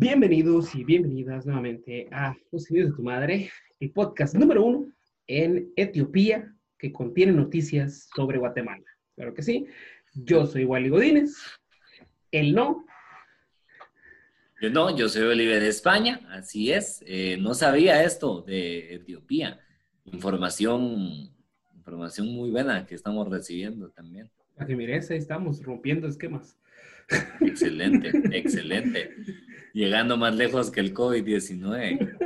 Bienvenidos y bienvenidas nuevamente a Los Unidos de tu Madre, el podcast número uno en Etiopía que contiene noticias sobre Guatemala. Claro que sí. Yo soy Wally Godínez. El no. Yo no, yo soy Oliver de España, así es. Eh, no sabía esto de Etiopía. Información, información muy buena que estamos recibiendo también. Para que mires, ahí estamos rompiendo esquemas. Excelente, excelente. Llegando más lejos que el COVID-19.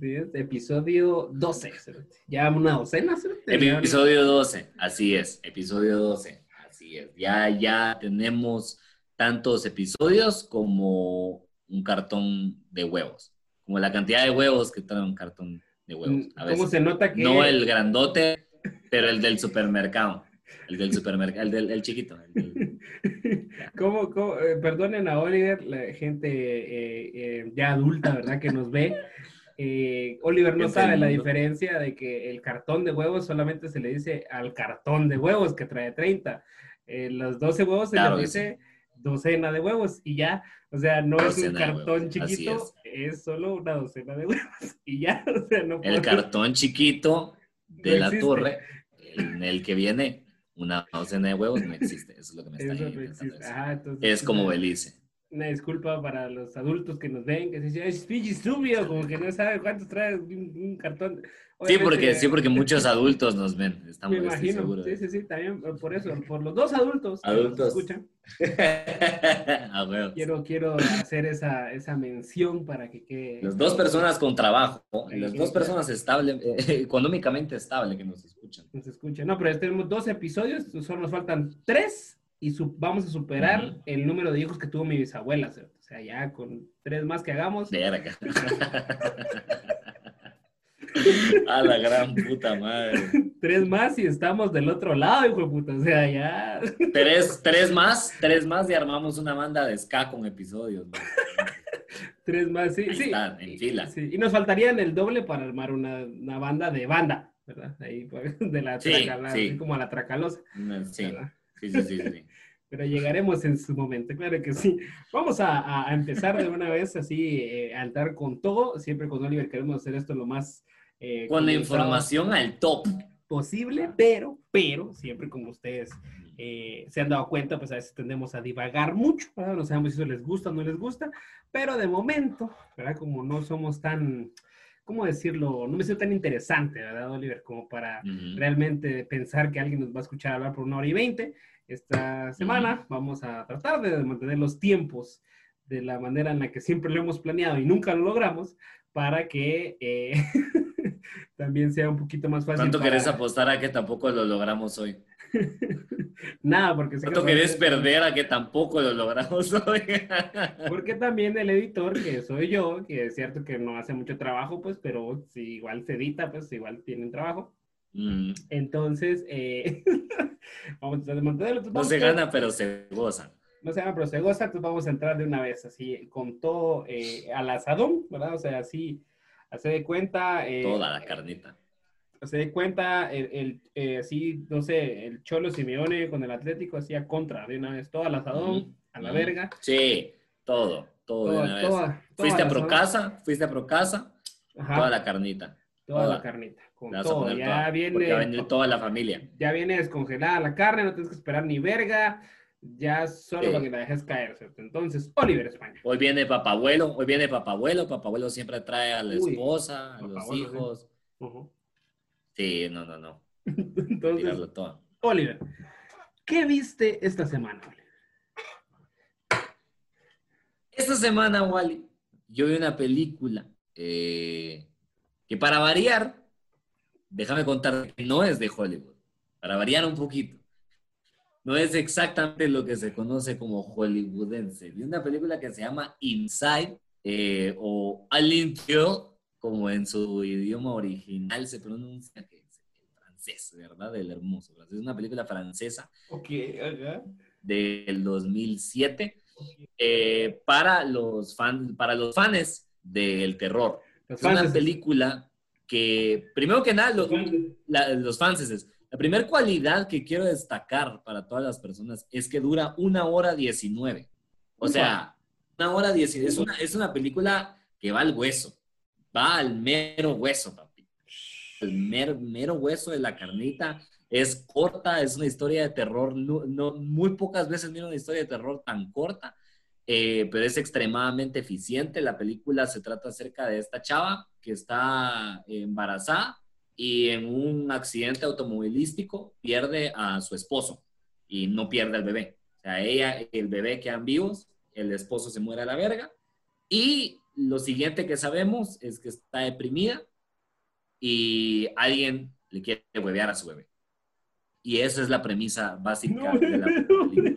episodio 12. Ya una docena. Episodio 12, así es, episodio 12, así es. Ya, ya tenemos tantos episodios como un cartón de huevos, como la cantidad de huevos que trae un cartón de huevos. A ¿Cómo se nota que...? No el grandote, pero el del supermercado. El del supermercado, el del el chiquito. ¿Cómo, cómo eh, perdonen a Oliver, la gente eh, eh, ya adulta, ¿verdad? Que nos ve. Oliver no sabe la diferencia de que el cartón de huevos solamente se le dice al cartón de huevos que trae 30. los 12 huevos se le dice docena de huevos y ya. O sea, no es un cartón chiquito, es. solo una docena de huevos y ya. O sea, no El cartón chiquito de la torre en el que viene una docena de huevos no existe. Eso es lo que me está diciendo. es como Belice. Una disculpa para los adultos que nos ven, que se dicen, es pinche estúpido, como que no sabe cuántos trae un, cartón. Sí, porque, sí, porque muchos adultos nos ven, estamos Me imagino, sí, sí, sí, también por eso, por los dos adultos. Adultos. escuchan. quiero, quiero hacer esa, esa mención para que quede... Las dos personas con trabajo, las dos personas estables, eh, económicamente estables que nos escuchan. Nos escuchan. No, pero tenemos dos episodios, solo nos faltan tres y vamos a superar el número de hijos que tuvo mi bisabuela. O sea, ya con tres más que hagamos. Verga. a la gran puta madre. Tres más y estamos del otro lado, hijo de puta. O sea, ya. Tres, tres más, tres más y armamos una banda de ska con episodios. tres más, sí. sí. en fila. Y nos faltarían el doble para armar una, una banda de banda, ¿verdad? Ahí, pues, de la sí, así como a la tracalosa. Sí. Sí, sí, sí, Pero llegaremos en su momento, claro que sí. Vamos a, empezar de una vez así, eh, a entrar con todo. Siempre con Oliver queremos hacer esto lo más... Eh, con la información al top. Posible, pero, pero, siempre como ustedes eh, se han dado cuenta, pues a veces tendemos a divagar mucho, No sabemos si eso les gusta o no les gusta, pero de momento, ¿verdad? Como no somos tan... ¿cómo decirlo? No me siento tan interesante, ¿verdad, Oliver? Como para realmente pensar que alguien nos va a escuchar hablar por una hora y veinte. Esta semana vamos a tratar de mantener los tiempos de la manera en la que siempre lo hemos planeado y nunca lo logramos para que eh, también sea un poquito más fácil. ¿Cuánto querés apostar a que tampoco lo logramos hoy? Nada, porque... ¿Cuánto querés perder a que tampoco lo logramos hoy? porque también el editor, que soy yo, que es cierto que no hace mucho trabajo, pues, pero si igual se edita, pues igual tienen trabajo. Mm. Entonces, eh, vamos a tratar de mantenerlo. no se gana, pero se goza. No se gana, pero se goza, entonces vamos a entrar de una vez, así, con todo eh, al asadón, ¿verdad? O sea, así, hace de cuenta... Eh, Toda la carnita. Se de cuenta, el, así, no sé, el Cholo Simeone con el Atlético hacía contra de una vez, todo al asadón, a la verga. Sí, todo, todo de una vez. fuiste a Procasa, fuiste a Procasa, toda la carnita. Toda, la carnita, con todo. Ya viene. toda la familia. Ya viene descongelada la carne, no tienes que esperar ni verga. Ya solo para que la dejes caer, ¿cierto? Entonces, Oliver España. Hoy viene papabuelo, hoy viene papabuelo. Papabuelo siempre trae a la esposa, a los hijos. Sí, no, no, no. Entonces, Oliver, ¿qué viste esta semana, Esta semana, Wally, yo vi una película eh, que para variar, déjame contar que no es de Hollywood, para variar un poquito. No es exactamente lo que se conoce como hollywoodense. Vi una película que se llama Inside eh, o Alien como en su idioma original se pronuncia, que es el francés, ¿verdad? El hermoso. Es una película francesa okay, del 2007 eh, para, los fan, para los fans del terror es una película que, primero que nada, los fans es, la primera cualidad que quiero destacar para todas las personas es que dura una hora diecinueve. O sea, Una hora diez. Es una, es una película que va al hueso. Va al mero hueso, papi. El mero, mero hueso de la carnita. Es corta, es una historia de terror. No, muy pocas veces miro una historia de terror tan corta, eh, pero es extremadamente eficiente. La película se trata acerca de esta chava que está embarazada y en un accidente automovilístico pierde a su esposo y no pierde al bebé. O sea, ella, el bebé quedan vivos, el esposo se muere a la verga y lo siguiente que sabemos es que está deprimida y alguien le quiere huevear a su bebé. Y esa es la premisa básica de la película.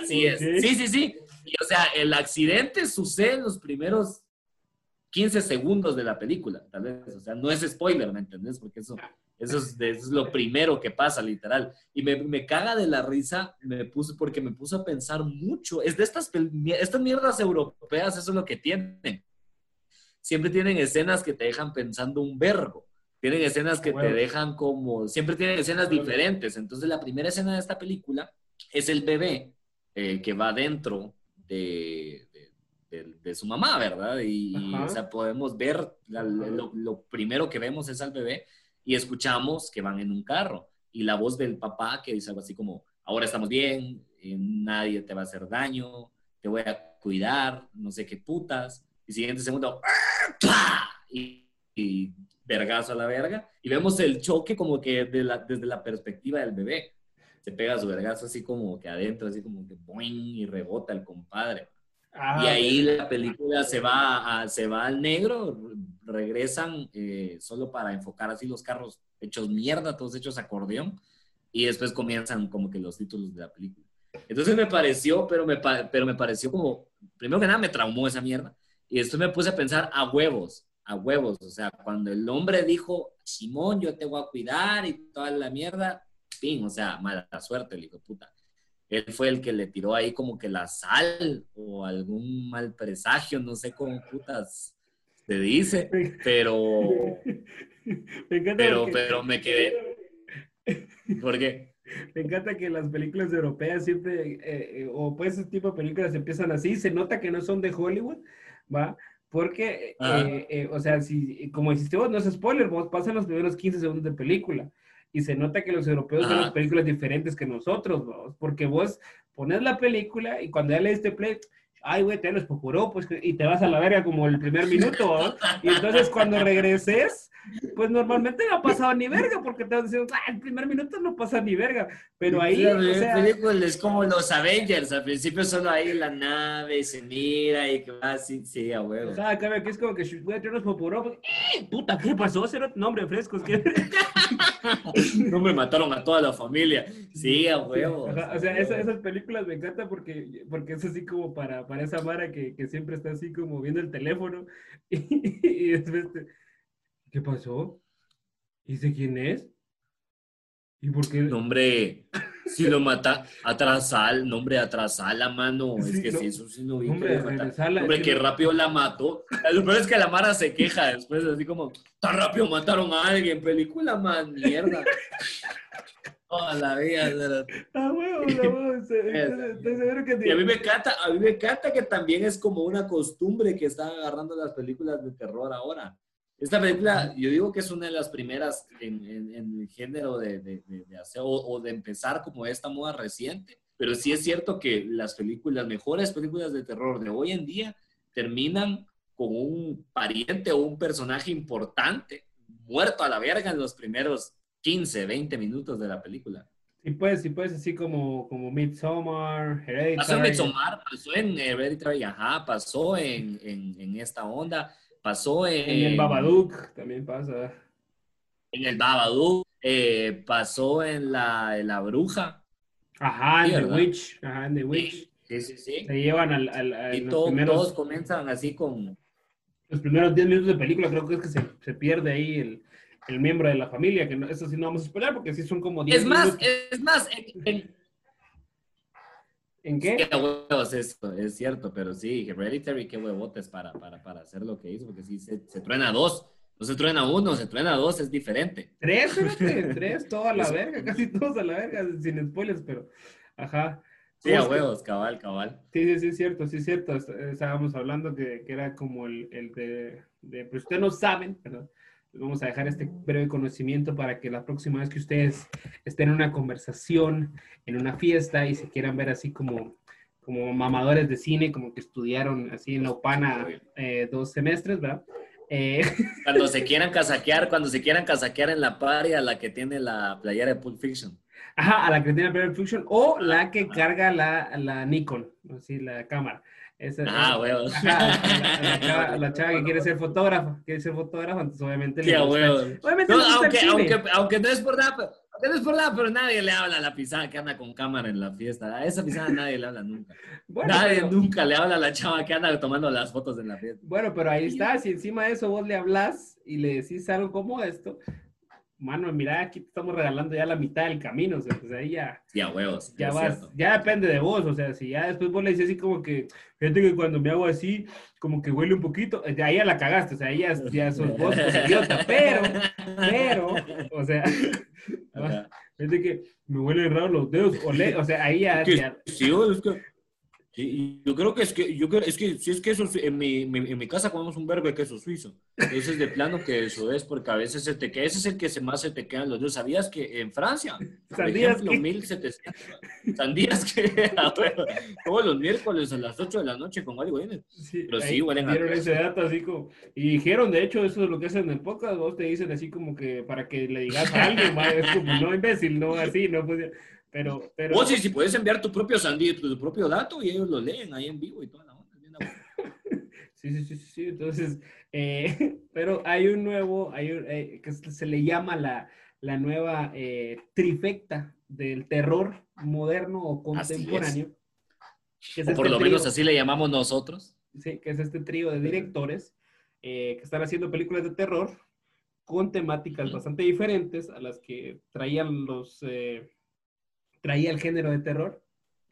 Así es. Sí, sí, sí. Y, o sea, el accidente sucede en los primeros 15 segundos de la película, tal vez. O sea, no es spoiler, ¿me entendés? Porque eso, eso, es, lo primero que pasa, literal. Y me, me, caga de la risa, me puse, porque me puso a pensar mucho. Es de estas, estas mierdas europeas, eso es lo que tienen. Siempre tienen escenas que te dejan pensando un verbo. Tienen escenas que te dejan como, siempre tienen escenas diferentes. Entonces la primera escena de esta película es el bebé eh, que va dentro de, de, su mamá, ¿verdad? Y, o sea, podemos ver, lo, primero que vemos es al bebé y escuchamos que van en un carro y la voz del papá que dice algo así como, ahora estamos bien, eh, nadie te va a hacer daño, te voy a cuidar, no sé qué putas. Y siguiente segundo, y, y vergazo a la verga. Y vemos el choque como que desde la perspectiva del bebé. Se pega su vergazo así como que adentro, así como que boing, y rebota el compadre. Ah, y ahí la película se va, se va al negro, regresan eh, solo para enfocar así los carros hechos mierda, todos hechos acordeón, y después comienzan como que los títulos de la película. Entonces me pareció, pero me, pero me pareció como, primero que nada me traumó esa mierda, y después me puse a pensar a huevos, a huevos, o sea, cuando el hombre dijo, Simón, yo te voy a cuidar y toda la mierda, fin, o sea, mala suerte, el hijo de puta él fue el que le tiró ahí como que la sal o algún mal presagio, no sé cómo putas se dice, pero me pero, pero me quedé. ¿Por qué? Me encanta que las películas europeas siempre, eh, eh, o pues ese tipo de películas empiezan así, se nota que no son de Hollywood, ¿va? Porque, eh, o sea, si, como dijiste vos, no es spoiler, vos pasan los primeros 15 segundos de película y se nota que los europeos ven las películas diferentes que nosotros, porque vos pones la película y cuando ya leíste play, ay, güey, te los procuró, pues, y te vas a la verga como el primer minuto, y entonces cuando regreses, pues normalmente no ha pasado ni verga, porque te vas diciendo, ah, el primer minuto no pasa ni verga, pero ahí, o sea... es como los Avengers, al principio solo ahí la nave se mira y que va así, sí, a huevo. O sea, que es como que, güey, te los procuró, pues, ¡eh! puta, ¿qué pasó? Cero nombre frescos, ¿qué? no me mataron a toda la familia, sí, a huevo. o sea, esas, películas me encantan porque, porque es así como para esa Mara que, que, siempre está así como viendo el teléfono y, después, ¿qué pasó? ¿Dice quién es? ¿Y por qué? Nombre, si lo mata, atrasal, nombre, atrasal la mano. es que si eso sí no vi. Hombre, que, que rápido la mató. Lo peor es que la Mara se queja después, así como, tan rápido mataron a alguien. Película más mierda. Toda la vida. Ah, huevo, Y a mí me encanta, a mí me encanta que también es como una costumbre que están agarrando las películas de terror ahora. Esta película, yo digo que es una de las primeras en, el género de, de, hacer o, de empezar como esta moda reciente, pero sí es cierto que las películas, mejores películas de terror de hoy en día, terminan con un pariente o un personaje importante muerto a la verga en los primeros 15, 20 minutos de la película. Sí, pues, sí, pues, así como, como Midsommar, Hereditary. Pasó en Midsommar, pasó en Hereditary, ajá, pasó en, en, en esta onda, pasó en... En el Babadook también pasa. En el Babadook, eh, pasó en la, en la Bruja. Ajá, en The Witch, ajá, en The Witch. Sí, sí, sí. Se llevan al... al, y todos, primeros, todos comienzan así con... Los primeros 10 minutos de película creo que es que se, se pierde ahí el el miembro de la familia, que no, eso sí no vamos a esperar porque sí son como 10 Es más, es más, en, ¿En qué? Qué huevos esto, es cierto, pero sí, Hereditary, qué huevotes para, para, para hacer lo que hizo, porque sí, se, se truena dos, no se truena uno, se truena dos, es diferente. Tres, tres, toda la verga, casi todos a la verga, sin spoilers, pero, ajá. Sí, a huevos, cabal, cabal. Sí, sí, sí, es cierto, sí, es cierto. Estábamos hablando que, que era como el, el de, de, pues ustedes no saben, perdón. Vamos a dejar este breve conocimiento para que la próxima vez que ustedes estén en una conversación, en una fiesta y se quieran ver así como, como mamadores de cine, como que estudiaron así en la UPANA eh, dos semestres, ¿verdad? Eh... Cuando se quieran casaquear, cuando se quieran casaquear en la paria, la que tiene la playera de Pulp Fiction. Ajá, a la que tiene la playera de Pulp Fiction o la que carga la, la Nikon, así la cámara. Esa, ah, huevos. la, chava, que quiere ser fotógrafa, quiere ser fotógrafa, entonces obviamente... Sí, huevos. Obviamente aunque, aunque, aunque, no es por nada, aunque no es por nada, pero nadie le habla a la pisada que anda con cámara en la fiesta. A esa pisada nadie le habla nunca. nadie nunca le habla a la chava que anda tomando las fotos en la fiesta. Bueno, pero ahí está, si encima de eso vos le hablas y le decís algo como esto, mano, mira, aquí te estamos regalando ya la mitad del camino, o sea, pues ahí ya... Ya, huevos. Ya vas, ya depende de vos, o sea, si ya después vos le dices así como que, fíjate que cuando me hago así, como que huele un poquito, ya ahí ya la cagaste, o sea, ahí ya, ya sos vos, pues, idiota, pero, pero, o sea, fíjate que me huelen raros los dedos, o, le, o sea, ahí ya... ya sí, es que Sí, yo creo que es que, yo creo, es que si es queso, en mi, en mi casa comemos un verbo de queso suizo. Ese es de plano que eso es, porque a veces se te queda, ese es el que se más se te quedan los dedos. ¿Sabías que en Francia, por ejemplo, 1700, sandías que, todos los miércoles a las 8 de la noche con algo vienen? Sí, Pero sí, huelen a ese dato así como, y dijeron, de hecho, eso es lo que hacen en el podcast, vos te dicen así como que para que le digas a alguien, es como, no imbécil, no así, no pues pero, pero... O si, si puedes enviar tu propio sandí, tu, propio dato y ellos lo leen ahí en vivo y toda la onda. sí, sí, sí, sí, entonces, eh, pero hay un nuevo, hay un, eh, que se le llama la, la nueva eh, trifecta del terror moderno o contemporáneo. o por este lo menos así le llamamos nosotros. Sí, que es este trío de directores que están haciendo películas de terror con temáticas bastante diferentes a las que traían los traía el género de terror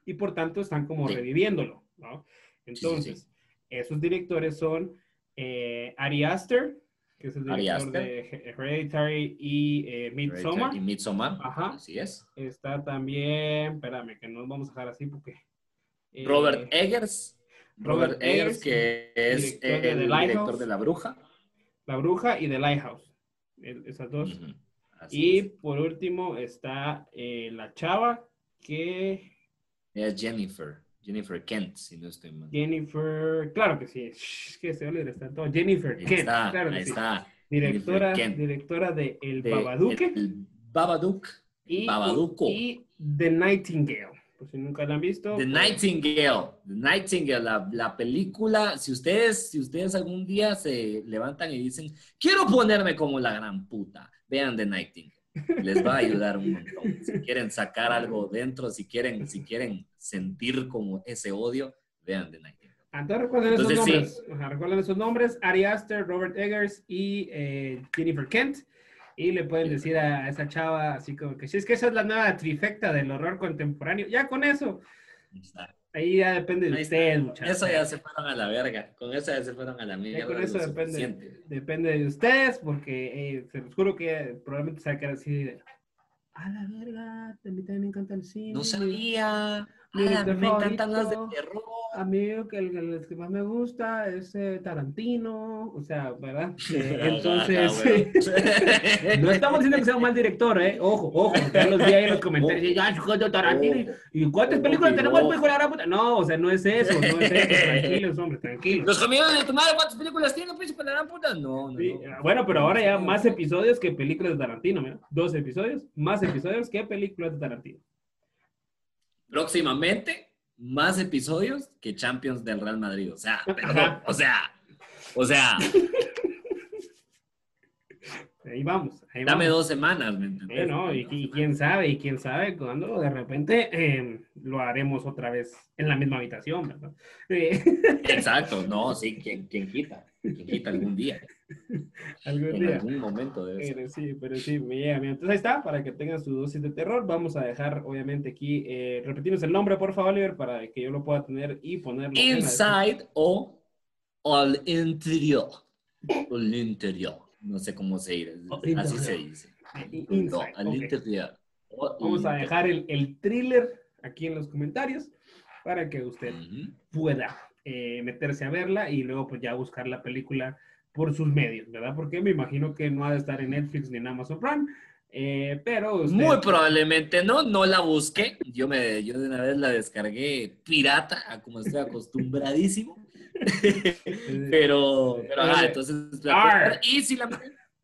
y por tanto están como reviviéndolo, ¿no? Entonces, esos directores son eh, Ari Aster, que es el director de Hereditary y eh, Midsommar. Y Midsommar, Ajá. así es. Está también, espérame, que nos vamos a dejar así porque... Eh, Robert Eggers. Robert, Eggers, que es el director de La Bruja. La Bruja y The Lighthouse. Esas dos y por último está eh, la chava que... Es Jennifer. Jennifer Kent, si no estoy mal. Jennifer, claro que sí. que se olvida, está todo. Jennifer Kent, claro que ahí está. Directora, directora de El Babadook. El Babadook. Y, y The Nightingale. Por si nunca la han visto. The Nightingale. The Nightingale, la, la, película. Si ustedes, si ustedes algún día se levantan y dicen, quiero ponerme como la gran puta vean The Nightingale. Les va a ayudar un montón. Si quieren sacar algo dentro, si quieren, si quieren sentir como ese odio, vean The Nightingale. Entonces recuerden esos nombres. recuerden esos nombres, Ari Aster, Robert Eggers y eh, Jennifer Kent. Y le pueden decir a esa chava así como que si es que esa es la nueva trifecta del horror contemporáneo, ya con eso. Ahí ya depende de ustedes, muchachos. Eso ya se fueron a la verga. Con eso ya se fueron a la mierda. con eso depende, depende de ustedes, porque eh, se los juro que probablemente se va a quedar así de. A la verga, a mí también me encanta el cine. No sabía. Me encantan las de terror. A mí que el, que más me gusta es eh, Tarantino, o sea, ¿verdad? Eh, entonces, no estamos diciendo que sea un mal director, ¿eh? Ojo, ojo, ya los vi ahí en los comentarios, ya, de Tarantino, ¿y cuántas películas tenemos el de la puta? No, o sea, no es eso, no es eso, tranquilos, hombre, tranquilos. Los camiones de tu madre, ¿cuántas películas tiene el príncipe de la gran puta? No, no, Bueno, pero ahora ya más episodios que películas de Tarantino, mira, dos episodios, más episodios que películas de Tarantino. Próximamente más episodios que Champions del Real Madrid. O sea, perdón, o sea, o sea. Ahí vamos. Dame dos semanas, ¿me entiendes? y, quién sabe, y quién sabe cuándo de repente em, lo haremos otra vez en la misma habitación, ¿verdad? Exacto, no, sí, ¿quién, quién quita? ¿Quién quita algún día? Algún en algún momento de eso. sí, pero sí, me llega. Entonces ahí está, para que tengan su dosis de terror. Vamos a dejar, obviamente, aquí, eh, repetimos el nombre, por favor, Oliver, para que yo lo pueda tener y ponerlo. Inside o al interior. Al interior. No sé cómo se dice. Así se dice. al interior. Vamos a dejar el, el thriller aquí en los comentarios para que usted pueda eh, meterse a verla y luego pues ya buscar la película por sus medios, ¿verdad? Porque me imagino que no ha de estar en Netflix ni en Amazon Prime, eh, pero Muy probablemente no, no la busqué. Yo, me, yo de una vez la descargué pirata, como estoy acostumbradísimo. pero, pero ajá, entonces... y si la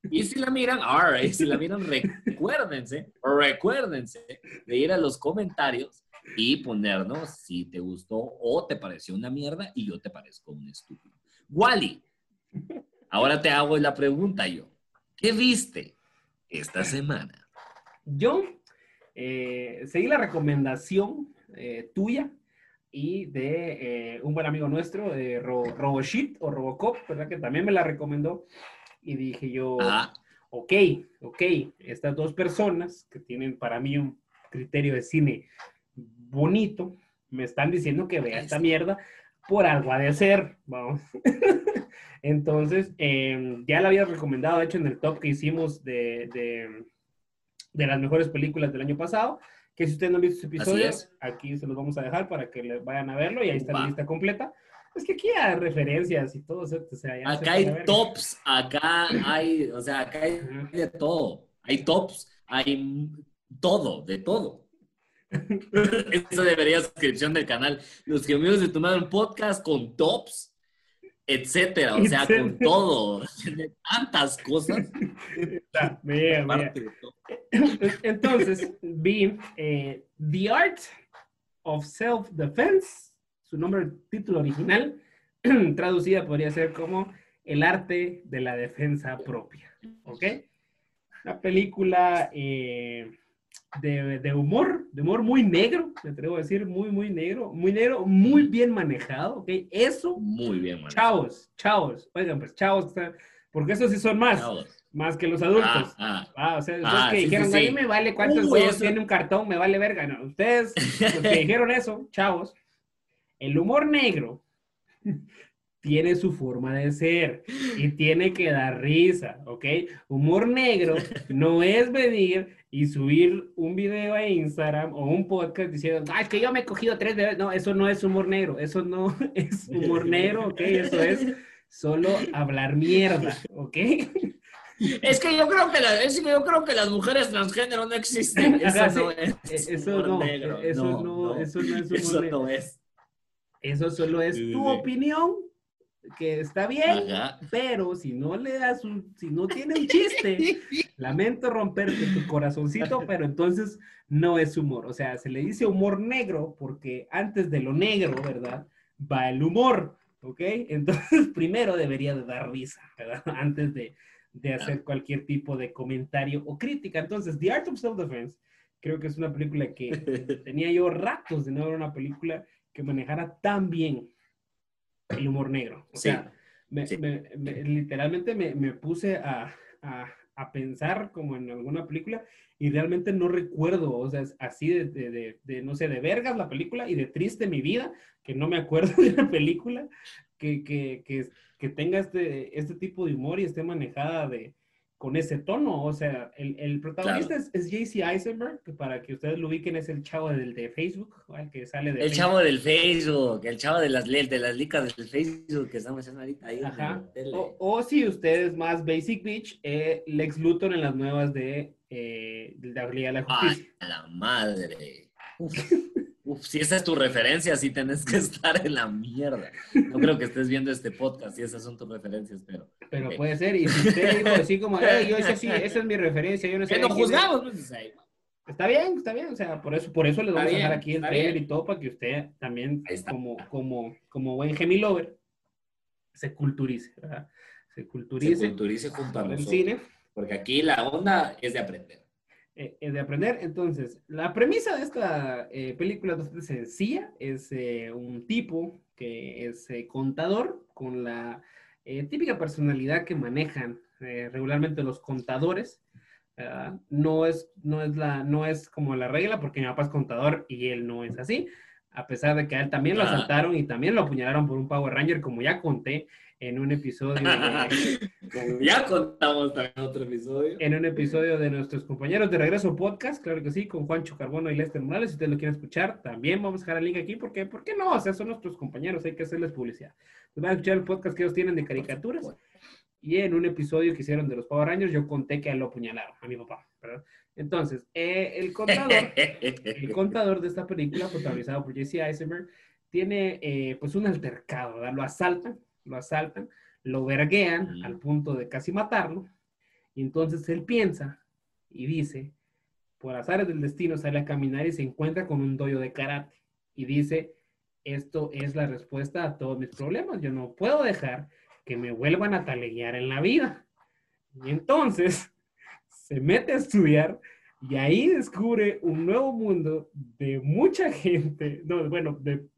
y si la miran, y si la miran, recuérdense, recuérdense de ir a los comentarios y ponernos si te gustó o te pareció una mierda y yo te parezco un estúpido. Wally, ahora te hago la pregunta yo. ¿Qué viste esta semana? Yo eh, seguí la recomendación eh, tuya y de eh, un buen amigo nuestro, Ro Roboshit o Robocop, ¿verdad? Que también me la recomendó y dije yo, ok, ok, estas dos personas que tienen para mí un criterio de cine bonito, me están diciendo que vea esta mierda por algo ha de ser, vamos. Entonces, em, ya la había recomendado, de hecho, en el top que hicimos de, de, de, las mejores películas del año pasado, que si ustedes no han visto ese episodio, aquí se los vamos a dejar para que le vayan a verlo y ahí está la lista completa. Es que aquí hay referencias y todo. O sea, acá hay tops, acá hay, o sea, acá hay de todo. Hay tops, hay todo, de todo. Eso debería ser suscripción del canal. Los que amigos de tomar un podcast con tops, etcétera, o sea, con todo, tantas cosas. Entonces, vi eh, The Art of Self-Defense su nombre, título original, traducida podría ser como El arte de la defensa propia. ¿Ok? Una película eh, de, humor, de humor muy negro, me atrevo a decir, muy, muy negro, muy negro, muy bien manejado, ¿ok? Eso. Muy bien manejado. Chavos, chavos, oigan, pues chavos, porque esos sí son más. Más que los adultos. Ah, ah. ah o sea, los ah, que dijeron, a mí me vale cuántos huevos tiene un cartón, me vale verga. No, ustedes, los que dijeron eso, chavos, el humor negro tiene su forma de ser y tiene que dar risa, ¿ok? Humor negro no es venir y subir un video a Instagram o un podcast diciendo, ah, es que yo me he cogido tres veces. No, eso no es humor negro, eso no es humor negro, ¿ok? Eso es solo hablar mierda, ¿ok? Es que yo creo que, la, es que yo creo que las mujeres transgénero no existen. Eso no es. Eso no, eso no, eso no es humor eso No es. Eso solo es tu opinión, que está bien, pero si no le das un, si no tiene un chiste, lamento romperte tu corazoncito, pero entonces no es humor. O sea, se le dice humor negro porque antes de lo negro, ¿verdad? Va el humor, ¿ok? Entonces primero debería de dar risa, ¿verdad? Antes de, de hacer cualquier tipo de comentario o crítica. Entonces, The Art of Self-Defense creo que es una película que tenía yo ratos de no ver una película que manejara tan bien el humor negro. O sea, literalmente me, puse a, pensar como en alguna película y realmente no recuerdo, o sea, así de, no sé, de vergas la película y de triste mi vida, que no me acuerdo de la película, que, que tenga este, este tipo de humor y esté manejada de, con ese tono. O sea, el, protagonista es, JC Eisenberg, que para que ustedes lo ubiquen es el chavo del de Facebook, el que sale de El chavo del Facebook, el chavo de las, de las licas del Facebook que estamos haciendo ahorita ahí. Ajá. O, si ustedes más Basic Beach, eh, Lex Luthor en las nuevas de, eh, de la Liga de la Justicia. ¡Ay, la madre! Uf, si esa es tu referencia, sí tenés que estar en la mierda. No creo que estés viendo este podcast si esas son tus referencias, pero. Pero puede ser, y si usted dijo así como, yo esa sí, esa es mi referencia, yo no sé. Que no juzgamos, pues, Está bien, está bien, o sea, por eso, por eso les vamos a dejar aquí el trailer y todo, para que usted también, como, como, como buen Lover, se culturice, ¿verdad? Se culturice. Se culturice junto a nosotros. cine. Porque aquí la onda es de aprender. Eh, eh, de aprender. Entonces, la premisa de esta eh, película es bastante sencilla. Es un tipo que es contador con la típica personalidad que manejan regularmente los contadores. no, es, no, es la, no es como la regla porque mi papá es contador y él no es así, a pesar de que a él también lo asaltaron y también lo apuñalaron por un Power Ranger, como ya conté en un episodio. ya contamos también otro episodio. En un episodio de nuestros compañeros de Regreso Podcast, claro que sí, con Juancho Carbono y Lester Morales. Si ustedes lo quieren escuchar, también vamos a dejar el link aquí, porque ¿por qué no? O sea, son nuestros compañeros, hay que hacerles publicidad. Pues van a escuchar el podcast que ellos tienen de caricaturas. Y en un episodio que hicieron de los Power Rangers, yo conté que lo apuñalaron, a mi papá, ¿verdad? Entonces, eh, el contador, el contador de esta película, protagonizado por Jesse Eisenberg, tiene eh, pues un altercado, ¿verdad? Lo asaltan, lo asaltan, lo verguean al punto de casi matarlo. Y entonces él piensa y dice, por azares del destino sale a caminar y se encuentra con un doyo de karate. Y dice, esto es la respuesta a todos mis problemas. Yo no puedo dejar que me vuelvan a taleguear en la vida. Y entonces se mete a estudiar y ahí descubre un nuevo mundo de mucha gente, no, bueno, de,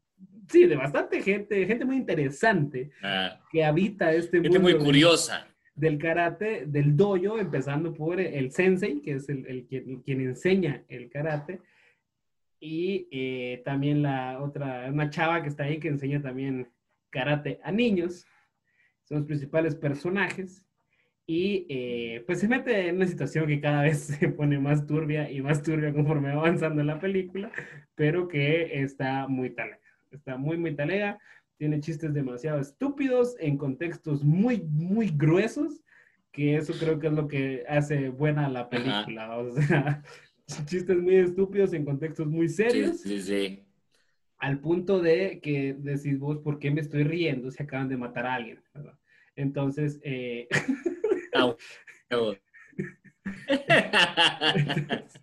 sí, de bastante gente, gente muy interesante ah. que habita este mundo. Gente muy curiosa. Del, karate, del dojo, empezando por el sensei, que es el, quien, enseña el karate, y eh, también la otra, una chava que está ahí que enseña también karate a niños. Son los principales personajes y eh, pues se mete en una situación que cada vez se pone más turbia y más turbia conforme va avanzando la película, pero que está muy talega, está muy, muy talega, tiene chistes demasiado estúpidos en contextos muy, muy gruesos, que eso creo que es lo que hace buena la película, o sea, chistes muy estúpidos en contextos muy serios. Sí, sí, sí. Al punto de que decís vos, ¿por qué me estoy riendo si acaban de matar a alguien? Entonces, eh...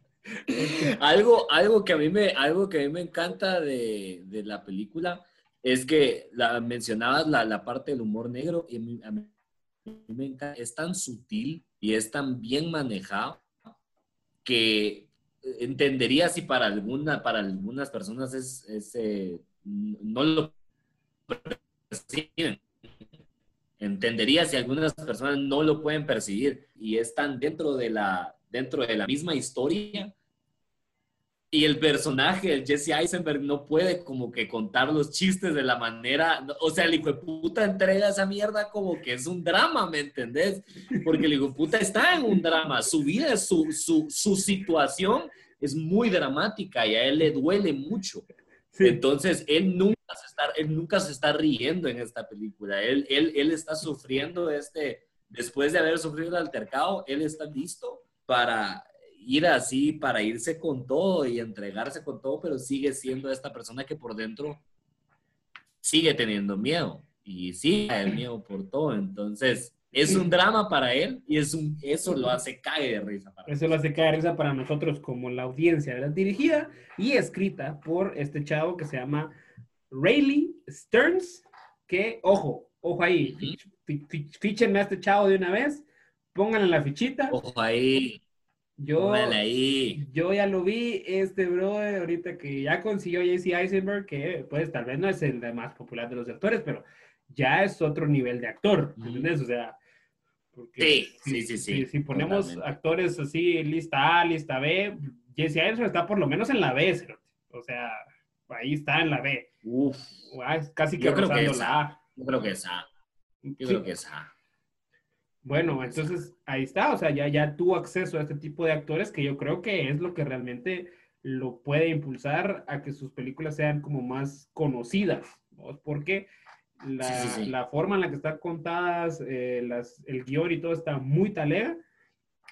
algo, algo, que a mí me, algo que a mí me encanta de, la película es que la, mencionabas la, parte del humor negro y a mí, me encanta, es tan sutil y es tan bien manejado que entendería si para, alguna, para algunas personas es, eh, no lo perciben entendería si algunas personas no lo pueden percibir y están dentro de la, dentro de la misma historia. Y el personaje, el Jesse Eisenberg, no puede como que contar los chistes de la manera, o sea, el hijo de puta entrega esa mierda como que es un drama, ¿me entendés? Porque el hijo de puta está en un drama, su vida, su, su, su situación es muy dramática y a él le duele mucho. Entonces, él nunca, se está, él nunca se está riendo en esta película. Él, él, él está sufriendo este, después de haber sufrido el altercado, él está listo para ir así, para irse con todo y entregarse con todo, pero sigue siendo esta persona que por dentro sigue teniendo miedo y sigue el miedo por todo. Entonces, es un drama para él y es un, eso lo hace caer de risa. Para eso lo hace caer de risa para nosotros como la audiencia, ¿verdad? Dirigida y escrita por este chavo que se llama Rayleigh Stearns, que, ojo, ojo ahí, fichenme a este chavo de una vez, pónganle la fichita. Ojo ahí. Yo, ahí. yo ya lo vi, este bro, ahorita que ya consiguió JC Eisenberg, que pues tal vez no es el más popular de los actores, pero ya es otro nivel de actor, ¿entendés? O sea, sí, sí, sí, sí. Si, ponemos actores así, lista A, lista B, Jesse Eisenberg está por lo menos en la B, o sea, ahí está en la B. Uf. Casi que creo que la A. Yo creo que es A. Yo creo que es A. Bueno, entonces ahí está, o sea, ya, ya tuvo acceso a este tipo de actores que yo creo que es lo que realmente lo puede impulsar a que sus películas sean como más conocidas, ¿no? porque la, forma en la que están contadas, eh, las, el guion y todo está muy talega.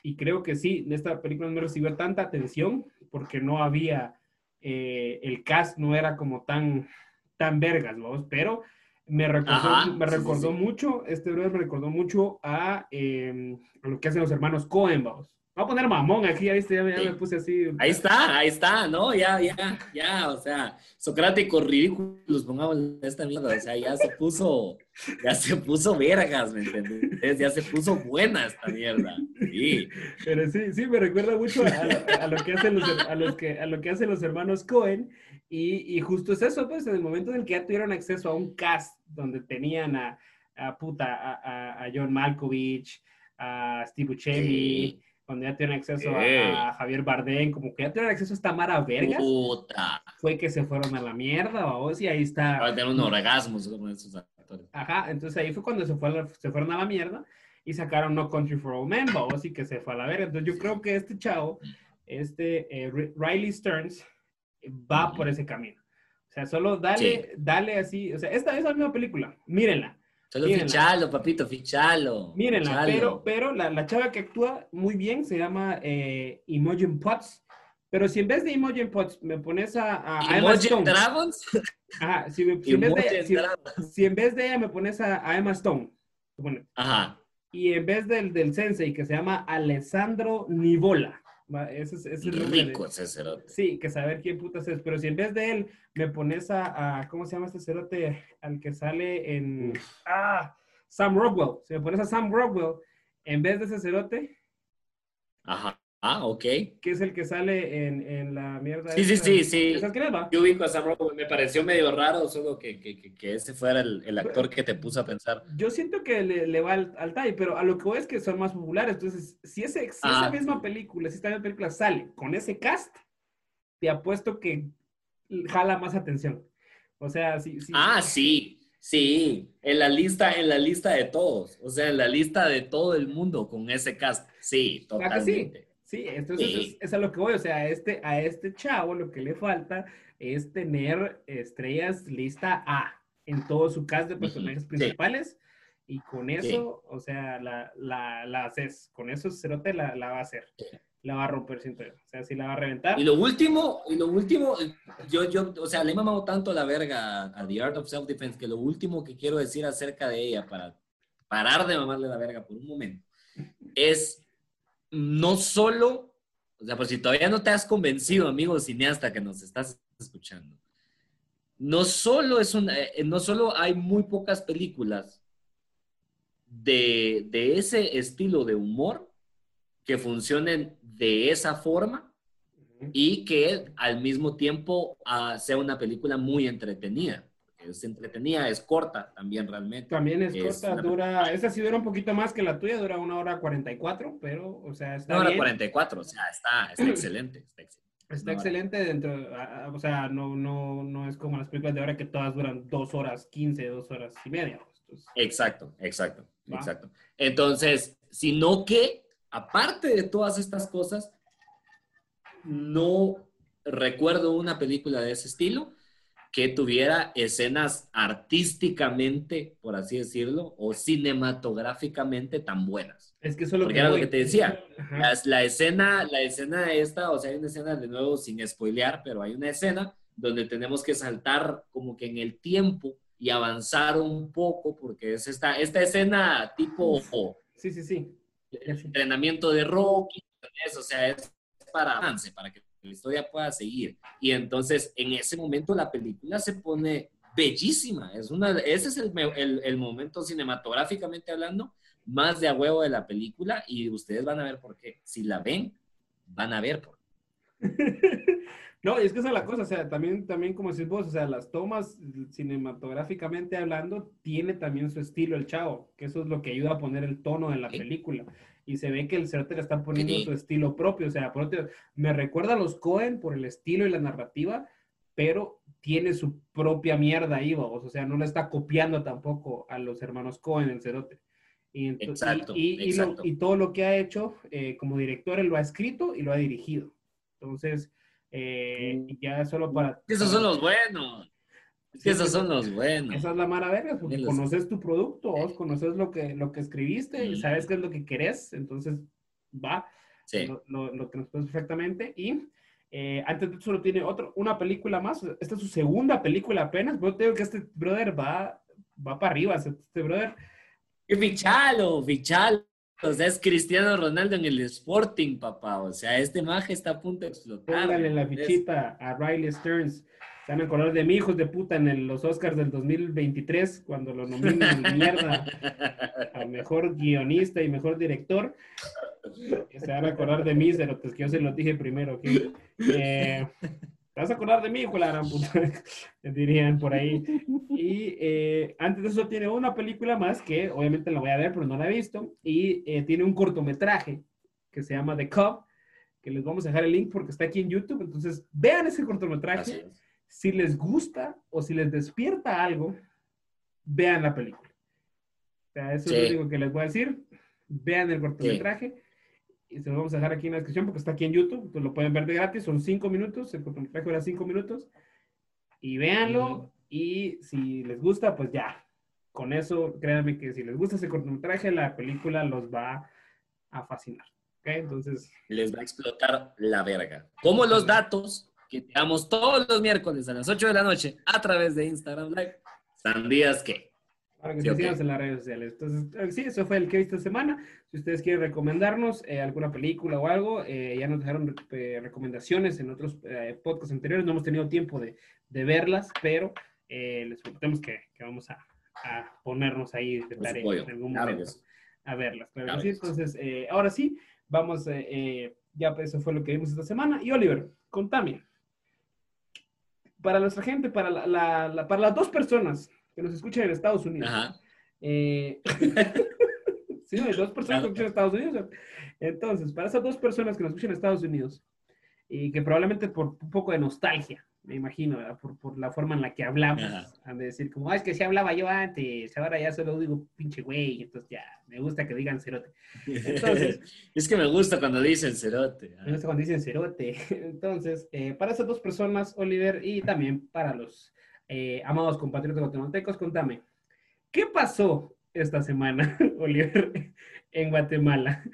Y creo que sí, esta película no recibió tanta atención porque no había, eh, el cast no era como tan, tan vergas, ¿no? Pero me recordó, me recordó mucho, este brother me recordó mucho a, em, a, lo que hacen los hermanos Cohen, vamos. Voy a poner mamón aquí, ya viste, ya, me puse así. Ahí está, ahí está, ¿no? Ya, ya, ya, o sea, socráticos ridículos, pongamos esta mierda, o sea, ya se puso, ya se puso vergas, ¿me entiendes? Ya se puso buena esta mierda, sí. Pero sí, sí, me recuerda mucho a, lo, que hacen los, a, los que, a lo que hacen los hermanos Cohen, y, y, justo es eso, pues, en el momento en el que ya tuvieron acceso a un cast donde tenían a, a puta, a, a John Malkovich, a Steve Buscemi, cuando ya tienen acceso a, Javier Bardem, como que ya tienen acceso a esta Mara Vergas, Puta. fue que se fueron a la mierda, o y ahí está. Para tener unos orgasmos como esos actores. Ajá, entonces ahí fue cuando se, fue se fueron a la mierda y sacaron No Country for Old Men, o y que se fue a la verga. Entonces yo creo que este chavo, este eh, Riley Stearns, va por ese camino. O sea, solo dale, dale así, o sea, esta es la misma película, mírenla Solo fichalo, papito, fichalo. Mírenla, pero, pero la, la, chava que actúa muy bien se llama eh, Imogen Potts. Pero si en vez de Imogen Potts me pones a, a, Emma Stone. Dragons? Ajá, si, si, en vez de, si, si, en vez de, ella me pones a, a Emma Stone. Ajá. Y en vez del, del sensei que se llama Alessandro Nivola. Ese es, ese Rico ese cerote. Sí, que saber quién putas es. Pero si en vez de él me pones a, a ¿cómo se llama este cerote? Al que sale en... Ah, Sam Rockwell. Si me pones a Sam Rockwell, en vez de ese cerote... Ajá. Ah, ok. Que es el que sale en, en la mierda. Sí, sí, sí, sí. ¿Sabes quién es, Yo ubico a Sam Rockwell, me pareció medio raro solo que, que, que ese fuera el, el, actor que te puso a pensar. Yo siento que le, le va al, al TAI, pero a lo que voy es que son más populares. Entonces, si, ese, si ah. esa misma película, si esta misma película sale con ese cast, te apuesto que jala más atención. O sea, sí. sí. Ah, sí. Sí, en la lista, en la lista de todos, o sea, en la lista de todo el mundo con ese cast, sí, totalmente. Sí, entonces Es, a lo que voy, o sea, a este, a este chavo lo que le falta es tener estrellas lista A en todo su cast de personajes principales y con eso, o sea, la, la, la, haces, con eso Cerote la, la va a hacer, la va a romper sin O sea, si la va a reventar. Y lo último, y lo último, yo, yo, o sea, le he mamado tanto la verga a The Art of Self-Defense que lo último que quiero decir acerca de ella para parar de mamarle la verga por un momento es no solo, o sea, pues si todavía no te has convencido, amigo cineasta que nos estás escuchando, no solo, es una, eh, no solo hay muy pocas películas de, de ese estilo de humor que funcionen de esa forma y que al mismo tiempo uh, sea una película muy entretenida es entretenida, es corta también realmente. También es, corta, dura, esa sí dura un poquito más que la tuya, dura una hora 44, pero, o sea, está Una hora 44, o sea, está, está excelente, está excelente. Está excelente dentro, o sea, no, no, no es como las películas de ahora que todas duran dos horas 15, dos horas y media. Pues, exacto, exacto, exacto. Entonces, sino que, aparte de todas estas cosas, no recuerdo una película de ese estilo que tuviera escenas artísticamente, por así decirlo, o cinematográficamente tan buenas. Es que eso es lo que, era lo que te decía. La, escena, la escena esta, o sea, hay una escena de nuevo sin spoilear, pero hay una escena donde tenemos que saltar como que en el tiempo y avanzar un poco, porque es esta, esta escena tipo... Sí, sí, sí. Entrenamiento de Rocky, o sea, es para avance, para que la historia pueda seguir. Y entonces en ese momento la película se pone bellísima. Es una, ese es el, el, el momento cinematográficamente hablando más de a huevo de la película y ustedes van a ver por qué. Si la ven, van a ver por qué. No, es que esa es la cosa, o sea, también, también como decís vos, o sea, las tomas cinematográficamente hablando, tiene también su estilo el chavo, que eso es lo que ayuda a poner el tono de la película y se ve que el cerote le está poniendo su estilo propio. O sea, me recuerda a los Cohen por el estilo y la narrativa, pero tiene su propia mierda ahí, vamos. O sea, no le está copiando tampoco a los hermanos Cohen el cerote. Y, exacto, y, y, todo lo que ha hecho eh, como director, él lo ha escrito y lo ha dirigido. Entonces, eh, ya solo para... Esos son los buenos. Esos son los buenos. Esa es la maravilla, porque conoces tu producto, vos conoces lo que, lo que escribiste y sabes qué es lo que querés, entonces va, sí. lo, lo, lo perfectamente. Y eh, antes de eso solo tiene otro, una película más, esta es su segunda película apenas, pero te digo que este brother va, va para arriba, este brother. Y fichalo, fichalo. O sea, es Cristiano Ronaldo en el Sporting, papá. O sea, este maje está a punto de explotar. Póngale la fichita a Riley Stearns se van a acordar de mi hijos de puta en los Oscars del 2023, cuando lo nominan mierda a mejor guionista y mejor director. Se van a acordar de mí, pero pues que yo se lo dije primero. Eh, te vas a acordar de mí, hijo la gran puta, dirían por ahí. Y eh, antes de eso tiene una película más que obviamente la voy a ver, pero no la he visto. Y eh, tiene un cortometraje que se llama The Cub, que les vamos a dejar el link porque está aquí en YouTube. Entonces, vean ese cortometraje. Si les gusta o si les despierta algo, vean la película. O sea, eso es lo único que les voy a decir. Vean el cortometraje. Y se lo vamos a dejar aquí en la descripción porque está aquí en YouTube. Entonces lo pueden ver de gratis. Son cinco minutos. El cortometraje dura cinco minutos. Y véanlo. Y si les gusta, pues ya. Con eso, créanme que si les gusta ese cortometraje, la película los va a fascinar. Entonces. Les va a explotar la verga. Como los datos que te damos todos los miércoles a las 8 de la noche a través de Instagram Live. Sandías que. Para que se sigan en las redes sociales. Entonces, eh, sí, eso fue el que esta semana. Si ustedes quieren recomendarnos eh, alguna película o algo, eh, ya nos dejaron recomendaciones en otros podcasts anteriores. No hemos tenido tiempo de, de verlas, pero les prometemos que, que vamos a, a, ponernos ahí de tarea en algún momento a verlas. entonces, ahora sí, vamos, ya pues, eso fue lo que vimos esta semana. Y Oliver, contame, para nuestra gente, para, la, para las dos personas que nos escuchan en Estados Unidos. Eh, sí, hay dos personas que nos escuchan en Estados Unidos. Entonces, para esas dos personas que nos escuchan en Estados Unidos y que probablemente por un poco de nostalgia me imagino, por, por, la forma en la que hablamos, han de decir como, ah, es que si hablaba yo antes, ahora ya solo digo pinche güey, entonces ya, me gusta que digan cerote. Entonces, es que me gusta cuando dicen cerote. Me gusta cuando dicen cerote. Entonces, eh, para esas dos personas, Oliver, y también para los eh, amados compatriotas guatemaltecos, contame, ¿qué pasó esta semana, Oliver, en Guatemala?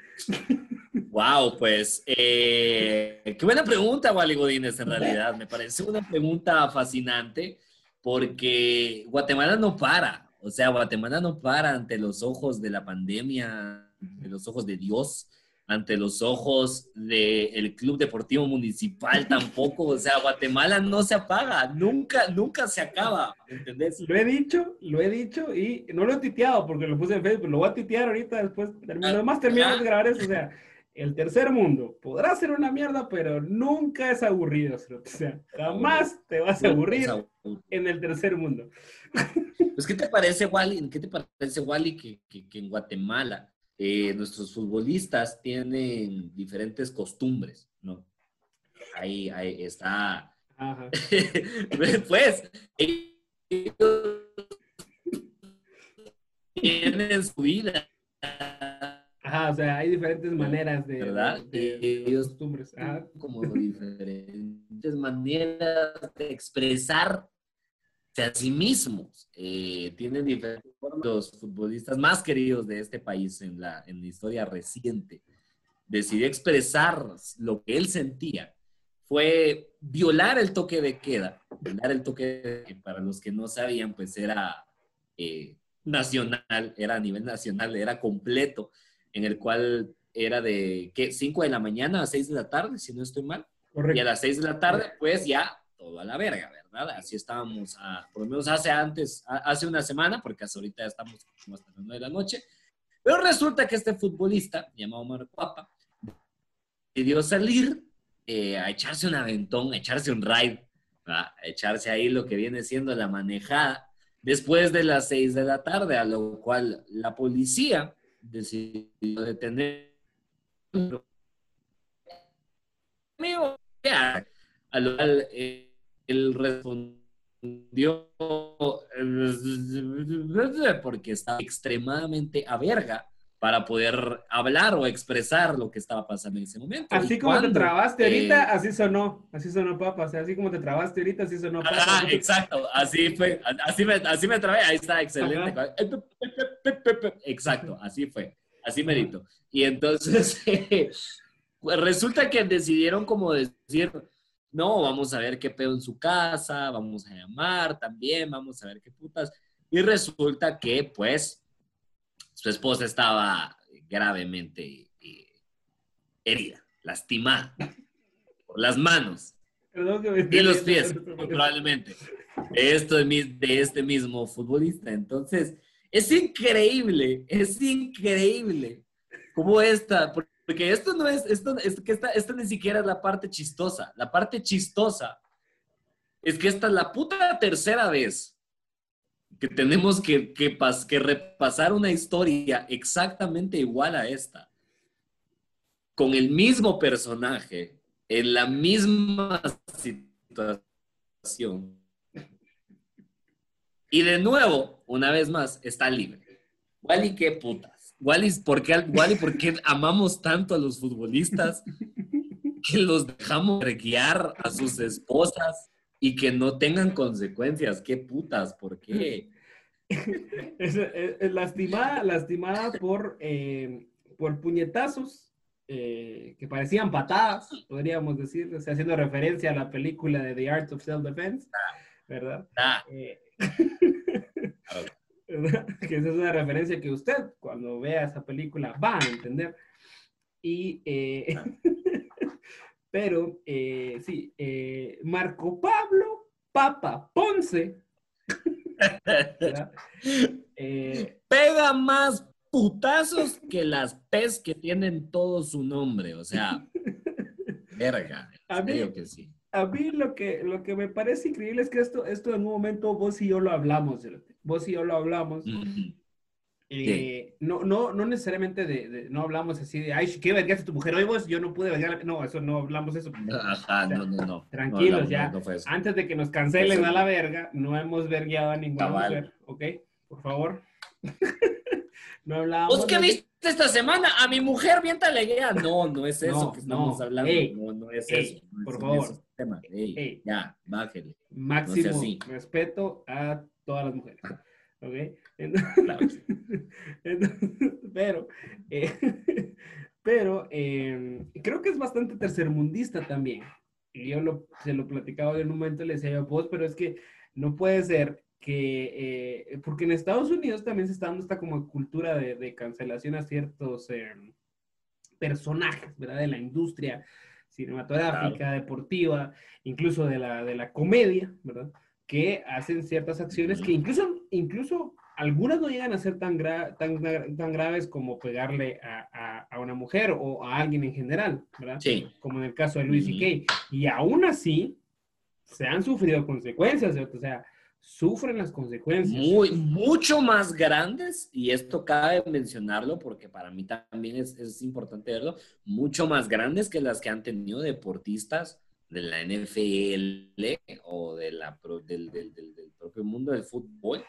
Wow, pues eh, qué buena pregunta, Wally Godínez, en realidad. Me parece una pregunta fascinante porque Guatemala no para. O sea, Guatemala no para ante los ojos de la pandemia, ante los ojos de Dios, ante los ojos del Club Deportivo Municipal tampoco. O sea, Guatemala no se apaga, nunca, nunca se acaba. ¿Entendés? Lo he dicho, lo he dicho y no lo he titeado porque lo puse en Facebook, lo voy a titear ahorita después. Además, terminamos de grabar eso. O sea, el tercer mundo podrá ser una mierda, pero nunca es aburrido. O sea, jamás te vas a aburrir en el tercer mundo. Pues, ¿qué te parece, Wally? ¿Qué te parece, Wally, que, que, en Guatemala eh, nuestros futbolistas tienen diferentes costumbres, ¿no? Ahí, ahí está. pues, tienen su vida Ajá, o sea, hay diferentes maneras de, ¿verdad? De, ellos costumbres. Como diferentes maneras de expresarse a sí mismos. Eh, tienen diferentes Los futbolistas más queridos de este país en la, en la historia reciente decidió expresar lo que él sentía. Fue violar el toque de queda. Violar el toque de queda, para los que no sabían, pues era eh, nacional, era a nivel nacional, era completo en el cual era de, ¿qué? 5 de la mañana a 6 de la tarde, si no estoy mal. Y a las 6 de la tarde, pues ya todo a la verga, ¿verdad? Así estábamos, por lo menos hace antes, hace una semana, porque hasta ahorita ya estamos como hasta las 9 de la noche. Pero resulta que este futbolista, llamado Omar Cuapa, decidió salir eh, a echarse un aventón, a echarse un ride, a echarse ahí lo que viene siendo la manejada después de las 6 de la tarde, a lo cual la policía decidió detener. A lo cual eh, él respondió eh, porque estaba extremadamente a verga para poder hablar o expresar lo que estaba pasando en ese momento. Así como te trabaste ahorita, eh, así sonó, así sonó Papa, así como te trabaste ahorita, así sonó Papa. Ah, exacto, así fue, así me, así me trabé, ahí está, excelente. Exacto, así fue. Así merito. Y entonces, pues resulta que decidieron como decir, no, vamos a ver qué pedo en su casa, vamos a llamar también, vamos a ver qué putas. Y resulta que, pues, su esposa estaba gravemente eh, herida, lastimada por las manos y los pies, probablemente, de, esto de este mismo futbolista. Entonces, es increíble, es increíble como esta, porque esto no es, esto, es que esta, esta ni siquiera es la parte chistosa. La parte chistosa es que esta es la puta tercera vez que tenemos que, que, que repasar una historia exactamente igual a esta. con el mismo personaje, en la misma situación. Y de nuevo, una vez más, está libre. Wally, qué putas. Wally, ¿por qué, Wally, ¿por qué amamos tanto a los futbolistas que los dejamos guiar a sus esposas y que no tengan consecuencias? ¿Qué putas? ¿Por qué? Es, lastimada, lastimada por, eh, por puñetazos eh, que parecían patadas, podríamos decir, haciendo referencia a la película de The Art of Self-Defense, ¿verdad? Ah. Eh, que esa es una referencia que usted, cuando vea esa película, va a entender. Y, eh, pero, sí, Marco Pablo Papa Ponce. Pega más putazos que las pez que tienen todo su nombre. O sea, verga. A mí, que sí. A mí lo que, lo que me parece increíble es que esto, esto en un momento vos y yo lo hablamos, vos y yo lo hablamos. Eh, no, no, no necesariamente de, no hablamos así de, ay, ¿qué vergaste tu mujer? Hoy vos, yo no pude vergar. No, eso no hablamos eso. Ajá, no, no, no. Tranquilos, ya. Antes de que nos cancelen a la verga, no hemos vergueado a ninguna mujer, ¿ok? Por favor. No hablábamos. ¿Vos qué viste esta semana? A mi mujer bien talegea. No, no es eso que estamos hablando. no, no es eso. por favor. ya, bájele. Máximo respeto a todas las mujeres. ¿Ok? pero, eh, pero eh, creo que es bastante tercermundista también. Y yo lo, se lo platicaba en un momento, le decía yo, vos, pero es que no puede ser que, eh, porque en Estados Unidos también se está dando esta como cultura de, cancelación a ciertos personajes, ¿verdad? De la industria cinematográfica, deportiva, incluso de la, de la comedia, ¿verdad? Que hacen ciertas acciones que incluso, incluso algunas no llegan a ser tan, tan, tan, graves como pegarle a, a, una mujer o a alguien en general, ¿verdad? Sí. Como en el caso de Luis y Y aún así, se han sufrido consecuencias, o sea, sufren las consecuencias. Muy, mucho más grandes, y esto cabe mencionarlo porque para mí también es, es importante verlo, mucho más grandes que las que han tenido deportistas de la NFL o de la, del, del, del, propio mundo del fútbol,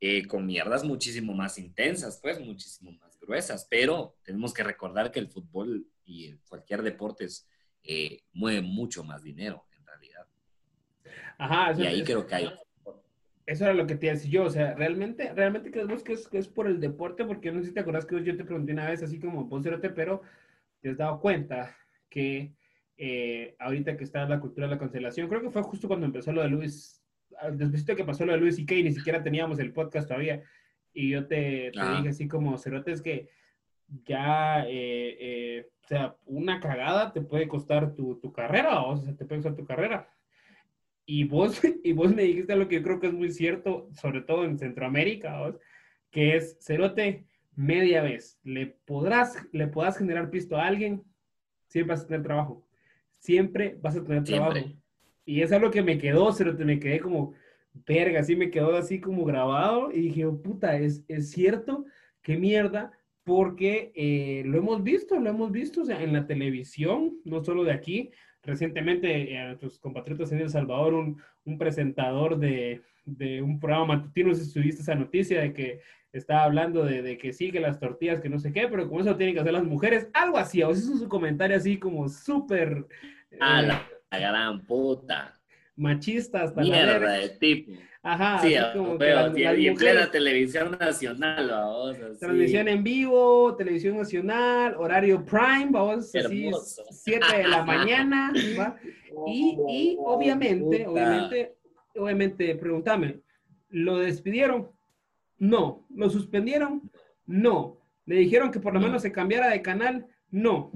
eh, con mierdas muchísimo más intensas, pues muchísimo más gruesas, pero tenemos que recordar que el fútbol y cualquier deporte eh, mueve mucho más dinero en realidad. Ajá, y ahí creo que hay eso era lo que te decía yo, o sea, realmente, realmente creemos que es, que es por el deporte, porque no sé si te acuerdas que yo te pregunté una vez así como vos pero te has dado cuenta que eh, ahorita que está la cultura de la cancelación, creo que fue justo cuando empezó lo de Luis, ah, después de que pasó lo de Luis y Kay, ni siquiera teníamos el podcast todavía, y yo te, te dije así como, Cerote, que ya, eh, eh, o sea, una cagada te puede costar tu, tu carrera, o sea, te puede costar tu carrera. Y vos, y vos me dijiste lo que yo creo que es muy cierto, sobre todo en Centroamérica, que es, cerote, media vez, le podrás, le podrás generar pisto a alguien, siempre vas a tener trabajo. Siempre vas a tener trabajo. Y es algo que me quedó, cerote, me quedé como, verga, así me quedó así como grabado y dije, oh, puta, es, es cierto, qué mierda, porque eh, lo hemos visto, lo hemos visto, o sea, en la televisión, no solo de aquí, recientemente eh, a tus compatriotas en El Salvador, un, un presentador de, de, un programa matutino, si subiste esa noticia de que estaba hablando de, de, que sí, que las tortillas, que no sé qué, pero como eso tienen que hacer las mujeres, algo así, o sea, es un comentario así como súper... A la, eh, gran puta. Machista hasta Mierda la de tipo. Ajá, sí, como pero, que y en plena televisión nacional, vamos. Transmisión en vivo, televisión nacional, horario prime, vamos, así, 7 de la mañana, ¿va? Y, y obviamente, obviamente, obviamente, pregúntame, ¿lo despidieron? No. ¿Lo suspendieron? No. ¿Le dijeron que por lo menos se cambiara de canal? No.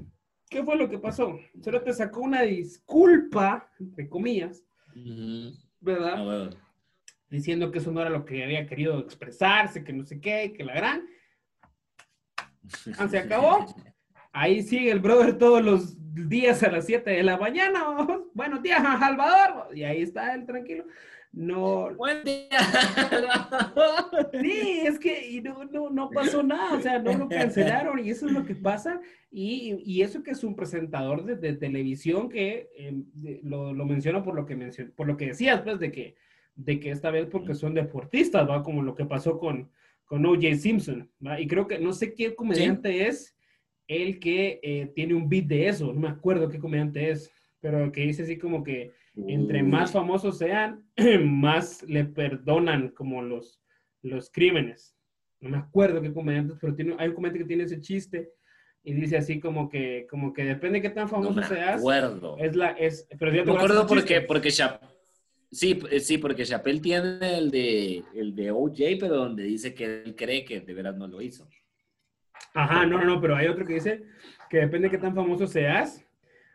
¿Qué fue lo que pasó? Solo te sacó una disculpa, entre comillas, ¿verdad? Ah, diciendo que eso no era lo que había querido expresarse, que no sé qué, que la gran. Ah, se acabó. Ahí sigue el brother todos los días a las 7 de la mañana. Buenos días, Salvador. Y ahí está él tranquilo. No. Buen día. Sí, es que y no, no, no pasó nada, o sea, no lo cancelaron y eso es lo que pasa. Y, y eso que es un presentador de, de televisión que eh, de- lo, lo menciono por lo que mencionó, por lo que decías, pues, de que, de que esta vez porque son deportistas, ¿va? Como lo que pasó con, con O.J. Simpson, ¿va? Y creo que no sé qué comediante es el que eh, tiene un beat de eso, no me acuerdo qué comediante es, pero que dice así como que entre más famosos sean, más le perdonan como los, los crímenes. No me acuerdo qué comediantes, pero tiene, hay un comediante que tiene ese chiste y dice así como que, como que depende de qué tan No famoso me seas. acuerdo. Es la, es, pero ya Me acuerdo porque, porque Chap- sí, eh, sí, porque Chappelle tiene el de, el de OJ, pero donde dice que él cree que de veras no lo hizo. Ajá, no, no, no, pero hay otro que dice que depende de qué tan famoso seas,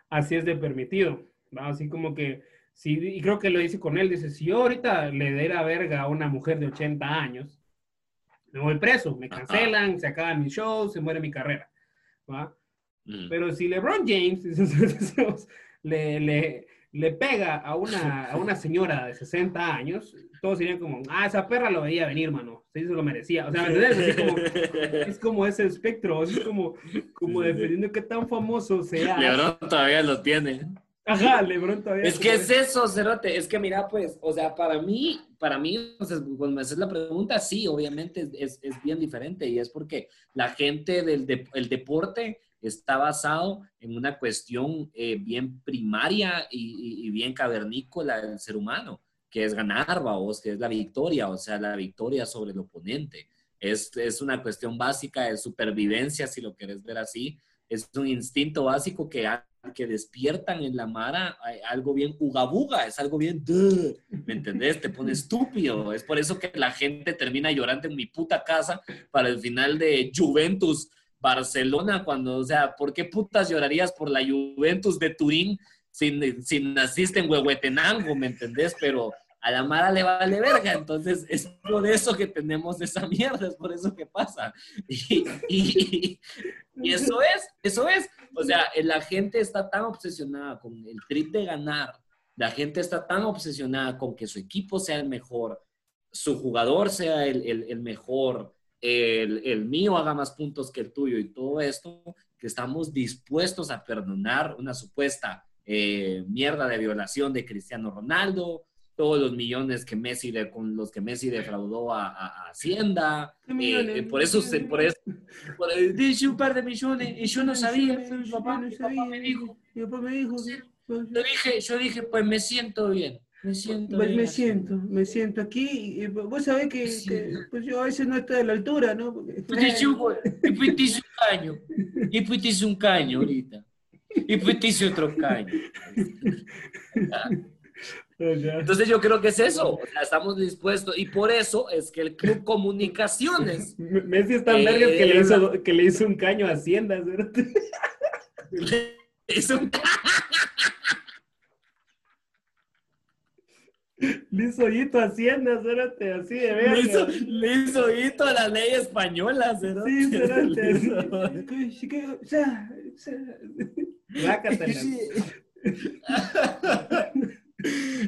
así es de permitido. ¿va? Así como que, sí, y creo que lo dice con él, dice, si yo ahorita le diera verga a una mujer de 80 años, me voy preso, me cancelan, se acaban mis shows, se muere mi carrera. ¿va? Mm. Pero si LeBron James le, le, le pega a una, a una señora de 60 años, todos dirían como, ah, esa perra lo veía venir, mano, sí se lo merecía. O sea, como, es como ese espectro, es como, como dependiendo qué tan famoso sea. LeBron todavía lo tiene. Ajá, LeBron todavía. Es que es eso, Cerote. Es que mira, pues, o sea, para mí, para mí, o sea, cuando me haces la pregunta, sí, obviamente es, es- es bien diferente y es porque la gente del de- el deporte está basado en una cuestión eh, bien primaria y, y- y bien cavernícola del ser humano, que es ganar, vos, que es la victoria, o sea, la victoria sobre el oponente. Es, es una cuestión básica de supervivencia, si lo querés ver así. Es un instinto básico que, ha- que despiertan en la Mara eh, algo bien ugabuga, es algo bien, ¿me entendés? Te pone estúpido. Es por eso que la gente termina llorando en mi puta casa para el final de Juventus Barcelona, cuando, o sea, ¿por qué putas llorarías por la Juventus de Turín si, si naciste en Huehuetenango, ¿me entendés? Pero a la Mara le vale verga, entonces es por eso que tenemos esa mierda, es por eso que pasa. Y, eso es, eso es. O sea, la gente está tan obsesionada con el trip de ganar, la gente está tan obsesionada con que su equipo sea el mejor, su jugador sea el, el- el mejor, el, el mío haga más puntos que el tuyo y todo esto, que estamos dispuestos a perdonar una supuesta eh, mierda de violación de Cristiano Ronaldo, todos los millones que Messi de, con los que Messi defraudó a, a- a Hacienda. eh, eh, por eso, se- por eso, por, dice un par de millones y yo no sabía. Mi papá, mi papá me dijo. Mi papá me dijo. Yo dije, yo dije, pues me siento bien. Me siento Pues bien. me así. siento, me siento aquí. Y vos sabés que, Sí. que, pues yo a veces no estoy a la altura, ¿no? Porque- Pues Y pues te hice un caño. Y pues te hice un caño ahorita. Y pues te hice otro caño. Entonces yo creo que es eso. O sea, estamos dispuestos. Y por eso es que el Club Comunicaciones Messi es tan Eh, que le, la- hizo, que le hizo un caño a Hacienda. ¿sí? es un Le hizo hoyito a Hacienda, espérate, así de verga. Le hizo, le hizo hito a la ley española, ¿verdad? Sí, espérate. Que-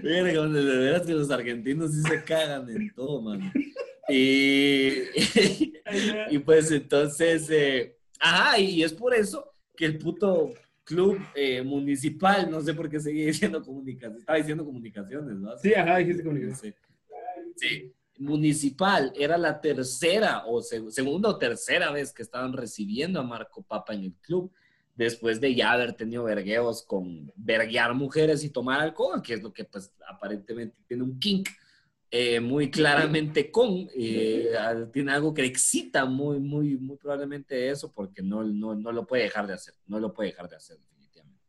Verga, de veras que los argentinos sí se cagan en todo, man. Y, y pues entonces, eh, ajá, y es por eso que el puto club eh, municipal, no sé por qué seguía diciendo comunicaciones, estaba diciendo comunicaciones, ¿no? Sí, ajá, dijiste comunicación. Sí. Sí. Municipal era la tercera o seg- segunda o tercera vez que estaban recibiendo a Marco Papa en el club, después de ya haber tenido vergueos con verguear mujeres y tomar alcohol, que es lo que pues aparentemente tiene un kink eh, muy claramente con, eh, tiene algo que le excita muy, muy, muy probablemente eso, porque no, no, no lo puede dejar de hacer, no lo puede dejar de hacer definitivamente.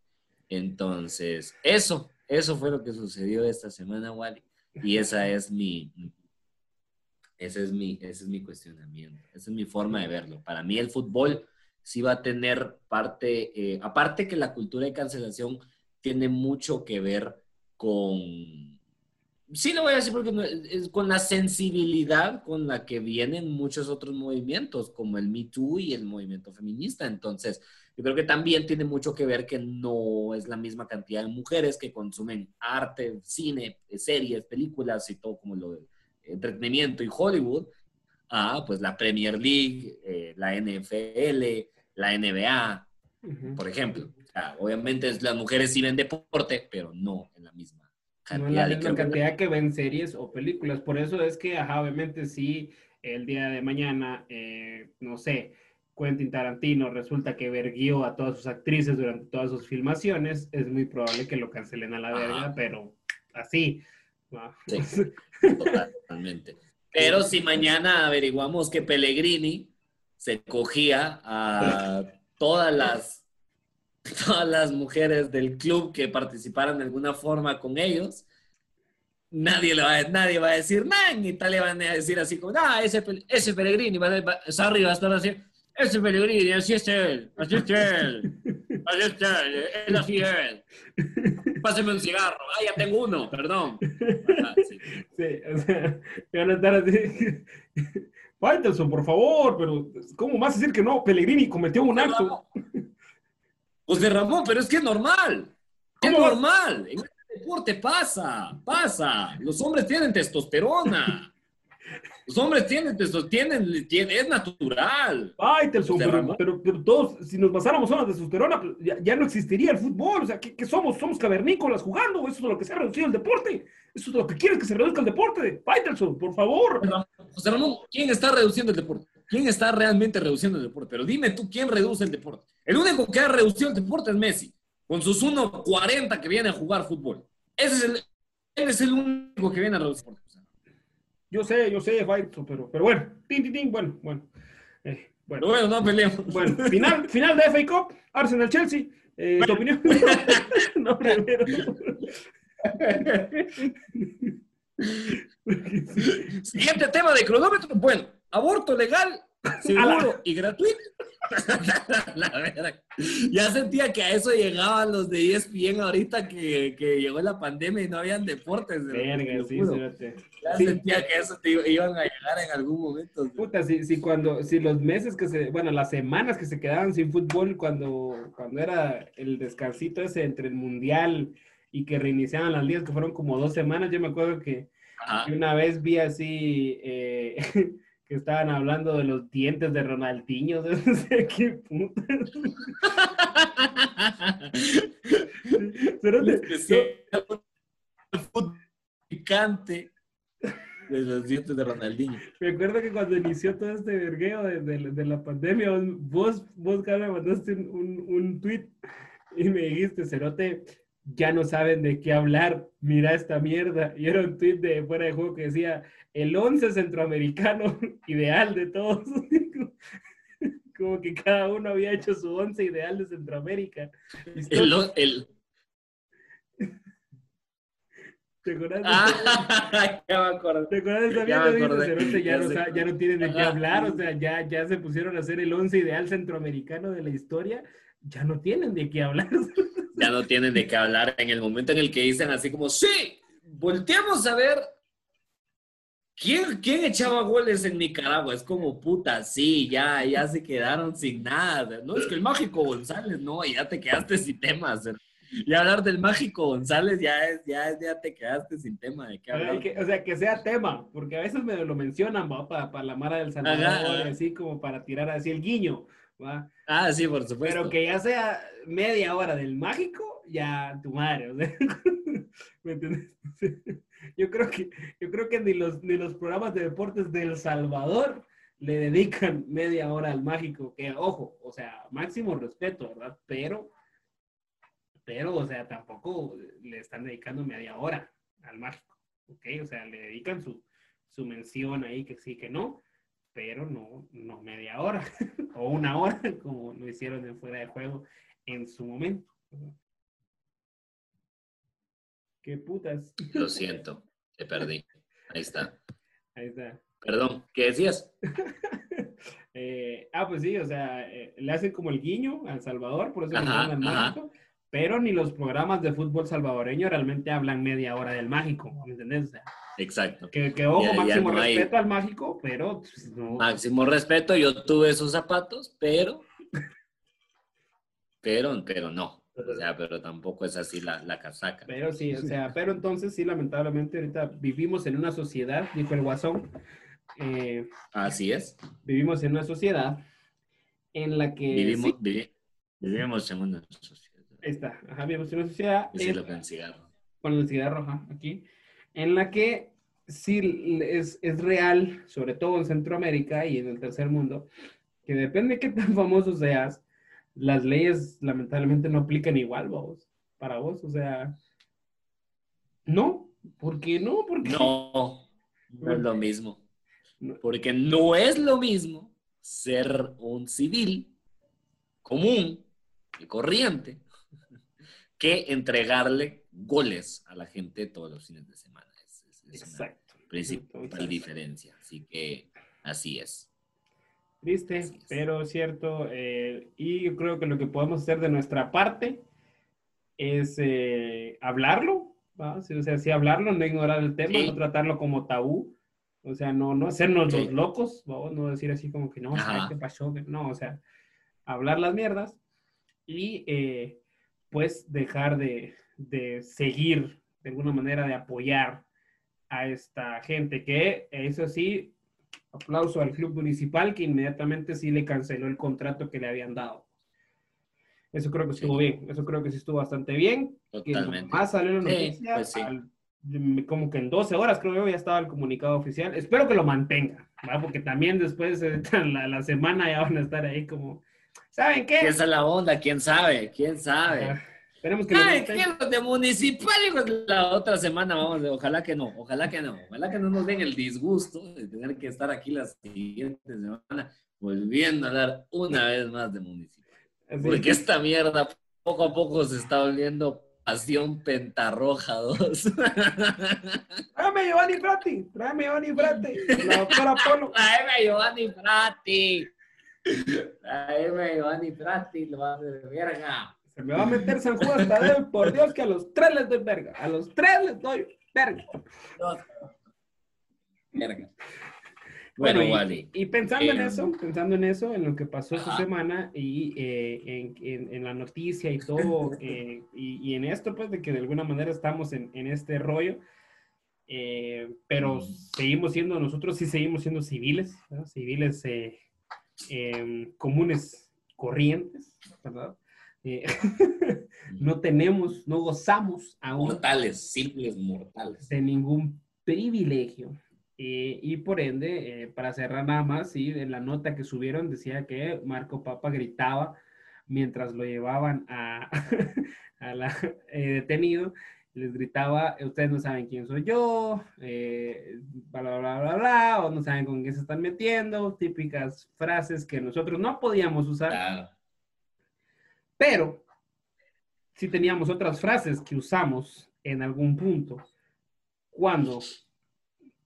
Entonces, eso, eso fue lo que sucedió esta semana, Wally. Y esa es mi, ese es mi, ese es mi cuestionamiento, esa es mi forma de verlo. Para mí el fútbol sí va a tener parte, eh, aparte que la cultura de cancelación tiene mucho que ver con, sí lo voy a decir porque es con la sensibilidad con la que vienen muchos otros movimientos, como el Me Too y el movimiento feminista. Entonces, yo creo que también tiene mucho que ver que no es la misma cantidad de mujeres que consumen arte, cine, series, películas y todo como lo de entretenimiento y Hollywood, a pues la Premier League, eh, la NFL, la NBA, por ejemplo. obviamente las mujeres sí ven deporte, pero no en la misma cantidad. No en la misma cantidad que ven series o películas. Por eso es que, ajá, obviamente sí, el día de mañana, eh, no sé, Quentin Tarantino resulta que verguió a todas sus actrices durante todas sus filmaciones, es muy probable que lo cancelen a la verga, pero así. Sí, totalmente. Pero si mañana averiguamos que Pellegrini se cogía a todas las, todas las mujeres del club que participaran de alguna forma con ellos, nadie, le va, a, nadie va a decir nada. En Italia van a decir así como, ah, ese, ese Pellegrini, va, va, Sarri va a estar así, ese Pellegrini, así es él, así es él, así es él, él así es. Páseme un cigarro, ah, ya tengo uno, perdón. sí. o sea, van a estar así. Faitelson, por favor, pero ¿cómo vas a decir que no? Pellegrini cometió un acto. José Ramón, pero es que es normal. Es normal. En este deporte pasa, pasa. Los hombres tienen testosterona. Los hombres tienen, tienen, tienen es natural. Ay, pero, pero, pero, todos, si nos basáramos en la testosterona, pues, ya, no existiría el fútbol. O sea, ¿qué, somos? ¿Somos cavernícolas jugando? Eso es lo que se ha reducido el deporte. Eso es lo que quieres que se reduzca el deporte. Faitelson, por favor. José Ramón, ¿quién está reduciendo el deporte? ¿Quién está realmente reduciendo el deporte? Pero dime tú, ¿quién reduce el deporte? El único que ha reducido el deporte es Messi, con sus 1.40 que viene a jugar fútbol. Ese es el, él es el único que viene a reducir el deporte. Yo sé, yo sé, Faito, pero, pero bueno, tin, tin, tin, bueno, bueno. Eh, bueno. bueno, no peleemos. Bueno, final, final de FA Cup, Arsenal-Chelsea. Eh, ¿Tu opinión? no, primero. Siguiente tema de cronómetro. Bueno, aborto legal, seguro y gratuito. Ya sentía que a eso llegaban los de ESPN ahorita que, que llegó la pandemia y no habían deportes. Verga, sí, Ya sentía que eso te iban a llegar en algún momento. Puta, si, si, cuando, si los meses que se, bueno, las semanas que se quedaban sin fútbol cuando, cuando era el descansito ese entre el mundial y que reiniciaban las ligas, que fueron como dos semanas, yo me acuerdo que, una vez vi así... Eh, que estaban hablando de los dientes de Ronaldinho, de no sé qué puta. Pero picante de los dientes de Ronaldinho. Me acuerdo que cuando inició todo este vergueo de, de, la pandemia, vos, vos, me mandaste un, un tweet y me dijiste, Cerote, ya no saben de qué hablar, mira esta mierda. Y era un tweet de fuera de juego que decía, el once centroamericano ideal de todos. Como que cada uno había hecho su once ideal de Centroamérica. El, el... ¿Te acuerdas? Ah, ya me acuerdo. ¿Te acuerdas? Ya, no, ya no tienen de qué hablar, o sea, ya, ya se pusieron a hacer el once ideal centroamericano de la historia, ya no tienen de qué hablar. ya no tienen de qué hablar en el momento en el que dicen así como, sí, volteamos a ver ¿Quién, ¿Quién, echaba goles en Nicaragua? Es como puta, sí, ya, ya se quedaron sin nada. No, es que el mágico González, no, ya te quedaste sin temas. Y hablar del mágico González ya es, ya, ya te quedaste sin tema de qué hablar. o sea, que sea tema, porque a veces me lo mencionan, Para, para la Mara del Salvador, así como para tirar así el guiño. ¿va? Ah, sí, por supuesto. Pero que ya sea media hora del mágico, ya tu madre, o sea, ¿me entiendes? Yo creo que, yo creo que ni los, ni los programas de deportes de El Salvador le dedican media hora al mágico, que ojo, o sea, máximo respeto, ¿verdad? Pero, pero, o sea, tampoco le están dedicando media hora al mágico, ¿ok? O sea, le dedican su, su mención ahí que sí, que no, pero no, no media hora o una hora como lo hicieron en fuera de juego en su momento. ¿Qué putas? Lo siento, te perdí. Ahí está. Ahí está. Perdón, ¿qué decías? Eh, ah, pues sí, o sea, eh, le hacen como el guiño al Salvador, por eso le llaman México, pero ni los programas de fútbol salvadoreño realmente hablan media hora del mágico, ¿me entendés? Exacto. Que, que ojo, máximo respeto al mágico, pero pues, Máximo respeto, yo tuve esos zapatos, pero... pero, pero no. O sea, pero tampoco es así la, la, casaca. Pero sí, o sea, pero entonces sí, lamentablemente ahorita vivimos en una sociedad, dijo el Guasón. Eh, así es. Vivimos en una sociedad en la que... Vivimos, vivimos en una sociedad. Ahí está, ajá, vivimos en una sociedad... Y lo con cigarro. Con el cigarro, ajá, aquí. En la que sí es, es real, sobre todo en Centroamérica y en el tercer mundo, que depende de qué tan famoso seas, las leyes lamentablemente no aplican igual, vos, para vos, o sea, no, ¿por qué no? Porque no, no es lo mismo. Porque no es lo mismo ser un civil común y corriente que entregarle goles a la gente todos los fines de semana. Exacto. principal diferencia. Así que así es. Triste, pero cierto. Eh, y yo creo que lo que podemos hacer de nuestra parte es eh, hablarlo, o sea, sí hablarlo, no ignorar el tema, no tratarlo como tabú. O sea, no, no hacernos los locos, no decir así como que no, ¿qué pasó? No, o sea, hablar las mierdas y eh, pues dejar de, de seguir de alguna manera de apoyar a esta gente, que eso sí, aplauso al club municipal que inmediatamente sí le canceló el contrato que le habían dado. Eso creo que estuvo bien, eso creo que sí estuvo bastante bien. Totalmente. más salió la noticia, pues como que en 12 horas creo yo ya estaba el comunicado oficial. Espero que lo mantenga, porque también después de la, la, semana ya van a estar ahí como, ¿saben qué? Esa es la onda? ¿Quién sabe? ¿Quién sabe? Esperemos que Ay, qué de municipal, la otra semana vamos, ojalá que no, ojalá que no, ojalá que no nos den el disgusto de tener que estar aquí la siguiente semana volviendo a dar una vez más de municipal. Porque esta mierda poco a poco se está volviendo pasión pentarroja 2. Tráeme Giovanni Prati, tráeme Giovanni Prati, la doctora Polo. Tráeme Giovanni Prati. Tráeme Giovanni Prati, lo va a hacer de verga. Se me va a meter San Juan Tadeo, por Dios que a los tres les doy verga. A los tres les doy verga. Verga. Bueno, y, pensando en eh, eso, pensando en eso, en lo que pasó esta semana y eh, en, la noticia y todo, eh, y, en esto, pues, de que de alguna manera estamos en, este rollo, pero seguimos siendo, nosotros sí seguimos siendo civiles, civiles em, comunes, corrientes, ¿verdad? Eh, no tenemos, no gozamos aún. Mortales, simples mortales. De ningún privilegio. Eh, y por ende, eh, para cerrar nada más, sí, en la nota que subieron decía que Marco Papa gritaba mientras lo llevaban a, a la detenido, les gritaba, ustedes no saben quién soy yo, bla, bla, bla, bla, bla, o no saben con qué se están metiendo, típicas frases que nosotros no podíamos usar. Claro pero si teníamos otras frases que usamos en algún punto cuando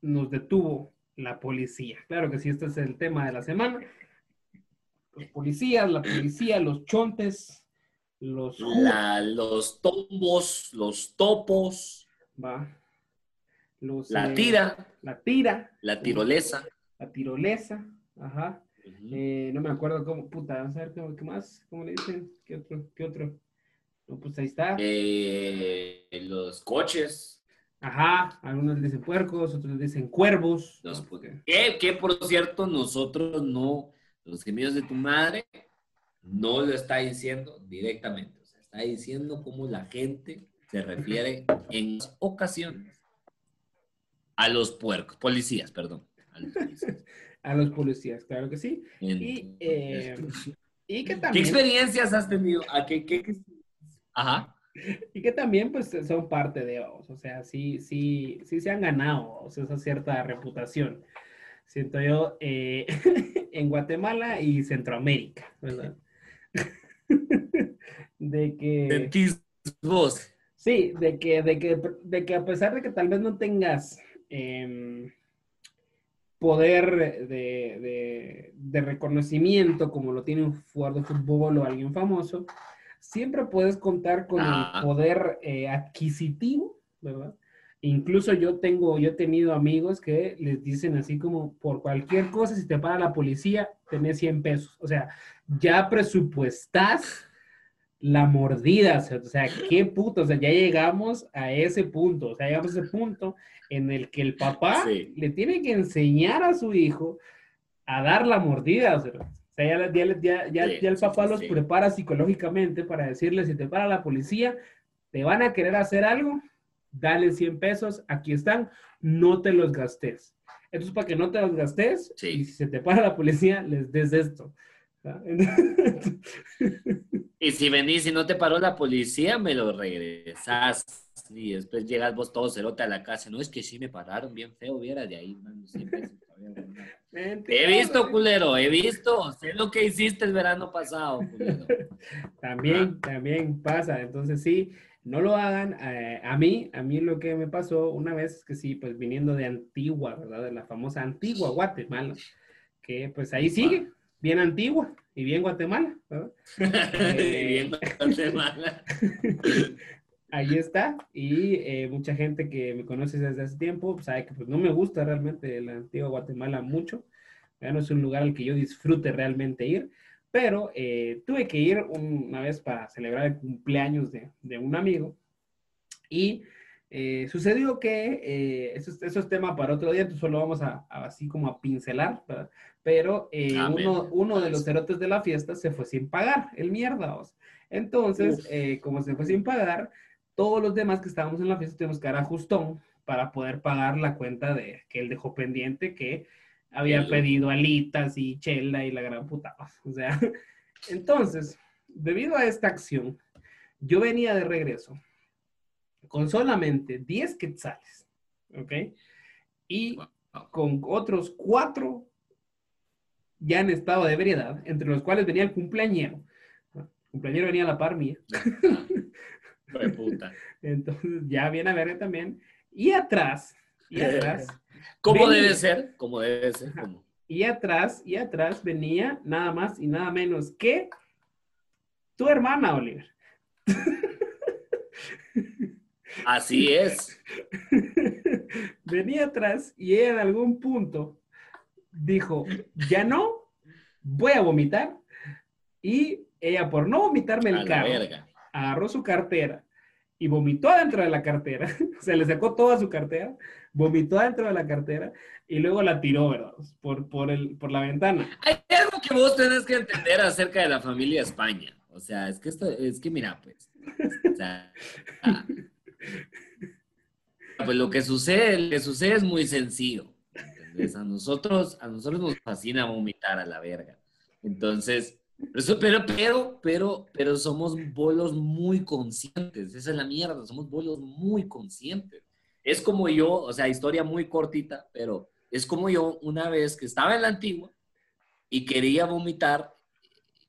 nos detuvo la policía. Claro que sí, este es el tema de la semana. Los policías, la policía, los chontes, los... los tombos, los topos. Va. la eh, tira. La tira. La tirolesa. La tirolesa. Ajá. Eh, no me acuerdo cómo, puta, vamos a ver qué más, cómo le dicen, qué otro, qué otro. No, pues ahí está. Eh, los coches. Ajá, algunos dicen puercos, otros dicen cuervos. Los, que, que, por cierto, nosotros no, los gemidos de tu madre, no lo está diciendo directamente. O sea, está diciendo cómo la gente se refiere en ocasiones a los puercos, policías, perdón. A los policías. a los policías, claro que sí. Y, eh, y, que también... ¿Qué experiencias has tenido? ¿A qué, qué, Ajá. Y que también pues son parte de, o sea, sí, sí, sí se han ganado o sea, esa cierta reputación, siento yo, eh, en Guatemala y Centroamérica, ¿verdad? de que... vos? Sí, de que, de, que, de que a pesar de que tal vez no tengas... Eh, poder de, reconocimiento como lo tiene un jugador de fútbol o alguien famoso, siempre puedes contar con el Ah. poder eh, adquisitivo, ¿verdad? Incluso yo tengo, yo he tenido amigos que les dicen así como, por cualquier cosa, si te para la policía, tenés 100 pesos. O sea, ya presupuestás la mordida, o sea, qué puto, o sea, ya llegamos a ese punto, o sea, llegamos a ese punto en el que el papá Sí. le tiene que enseñar a su hijo a dar la mordida, o sea, ya, ya- ya- ya- Sí, ya el papá sí, los prepara psicológicamente para decirle, si te para la policía, te van a querer hacer algo, dale 100 pesos, aquí están, no te los gastes. Entonces, para que no te los gastes, Sí. y si se te para la policía, les des esto. Y si venís y no te paró la policía, me lo regresas. Y después llegas vos todo cerote a la casa. No, es que sí me pararon bien feo, viera de ahí. man. He visto, culero, he visto. Sé lo que hiciste el verano pasado, culero. También, también pasa. Entonces, sí, no lo hagan. Eh, a mí, a mí lo que me pasó una vez es que sí, pues viniendo de Antigua, ¿verdad? De la famosa Antigua, Guatemala, que pues ahí sigue, bien Antigua y bien Guatemala, ¿verdad? Eh, Bien, Guatemala. Ahí está. Y eh, mucha gente que me conoce desde hace tiempo sabe que pues no me gusta realmente la Antigua Guatemala mucho. Ya no es un lugar al que yo disfrute realmente ir. Pero eh, tuve que ir una vez para celebrar el cumpleaños de, de un amigo. Y eh, sucedió que, eh, eso, es- eso es tema para otro día, entonces solo vamos a, a así como a pincelar, ¿verdad? Pero eh, Amén. uno, uno de los cerotes de la fiesta se fue sin pagar, el mierda. Entonces, como se fue sin pagar, todos los demás que estábamos en la fiesta tuvimos que dar ajustón para poder pagar la cuenta de que él dejó pendiente que había El- pedido alitas y chela y la gran puta. O sea, entonces, debido a esta acción, yo venía de regreso con solamente 10 quetzales, ¿ok? Y con otros cuatro ya en estado de ebriedad, entre los cuales venía el cumpleañero. El cumpleañero venía a la par mía. Puta. Entonces, ya viene a ver también. Y atrás, y atrás, ¿Cómo debe ser? ¿Cómo debe ser? ¿Cómo? y atrás, y atrás venía nada más y nada menos que tu hermana, Oliver. Así es. venía atrás y ella en algún punto dijo, ya no, voy a vomitar. Y ella, por no vomitarme el carro, verga. agarró su cartera y vomitó adentro de la cartera. Se le sacó toda su cartera, vomitó adentro de la cartera y luego la tiró, ¿verdad? Por, por, el, por la ventana. Hay algo que vos tenés que entender acerca de la familia España. O sea, es que esto, es que mira, pues. O sea, ah, pues lo que sucede, lo que sucede es muy sencillo. ¿entendés? A nosotros, a nosotros nos fascina vomitar a la verga. Entonces, pero, pero, pero, pero somos bolos muy conscientes. Esa es la mierda. Somos bolos muy conscientes. Es como yo, o sea, historia muy cortita, pero es como yo una vez que estaba en la antigua y quería vomitar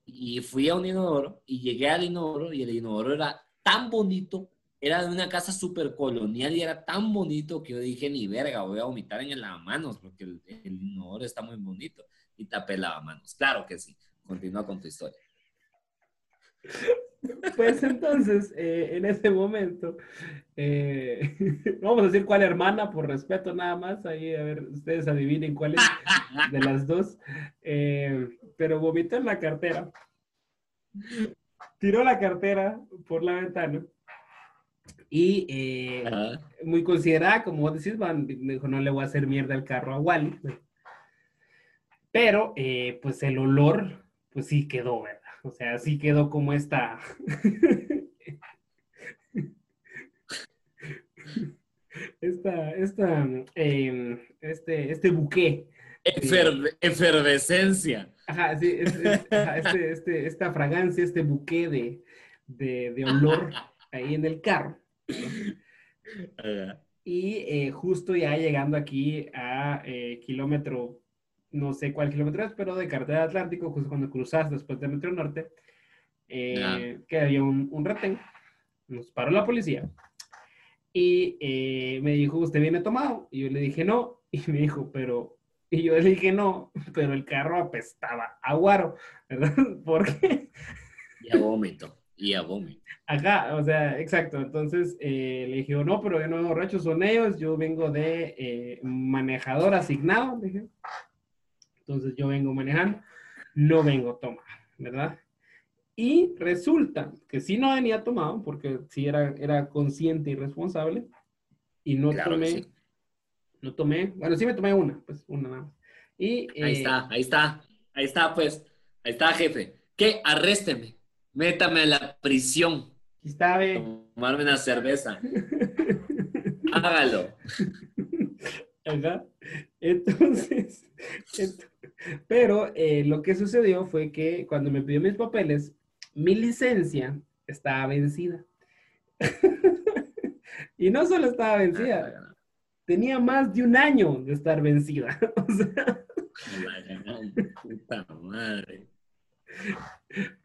y fui a un inodoro y llegué al inodoro y el inodoro era tan bonito, era de una casa súper colonial y era tan bonito que yo dije, ni verga, voy a vomitar en el lavamanos porque el, el inodoro está muy bonito y tapé el lavamanos. Claro que sí. Continúa con tu historia. Pues entonces, eh, en ese momento, eh, vamos a decir cuál hermana, por respeto nada más, ahí a ver, ustedes adivinen cuál es de las dos, Eh, pero vomitó en la cartera, tiró la cartera por la ventana y muy considerada, como vos decís, van, dijo, no le voy a hacer mierda al carro a Wally. Pero, pues el olor, pues sí quedó, ¿verdad? O sea, sí quedó como esta... esta, esta, eh, este, este buque. Efer- efervescencia. Ajá, sí, es- es- ajá, este, este, esta fragancia, este buque de, de, de olor ahí en el carro. Ajá. Y eh, justo ya llegando aquí a eh, kilómetro, no sé cuál kilómetro es, pero de carretera Atlántico, justo cuando cruzas después de Metro Norte, eh, que había un, un retén, nos paró la policía y eh, me dijo, ¿usted viene tomado? Y yo le dije, no, y me dijo, pero, y yo le dije, no, pero el carro apestaba a guaro, ¿verdad? Porque Ya vómito. Y a Bomi. Acá, o sea, exacto. Entonces eh, le dije, no, pero yo no borrachos son ellos, yo vengo de eh, manejador asignado. Dije. Entonces yo vengo manejando, no vengo tomar, ¿verdad? Y resulta que sí no venía tomado, porque sí era, era consciente y responsable, y no tomé, no tomé, bueno, sí me tomé una, pues una nada más. Y, ahí eh, está, ahí está, ahí está, pues, ahí está, jefe. ¿Qué? Arrésteme, métame a la prisión. Aquí está, ve. Tomarme una cerveza. Hágalo. Ajá. Entonces, pero eh, lo que sucedió fue que cuando me pidió mis papeles, mi licencia estaba vencida. y no solo estaba vencida, tenía más de un año de estar vencida. o sea, puta madre.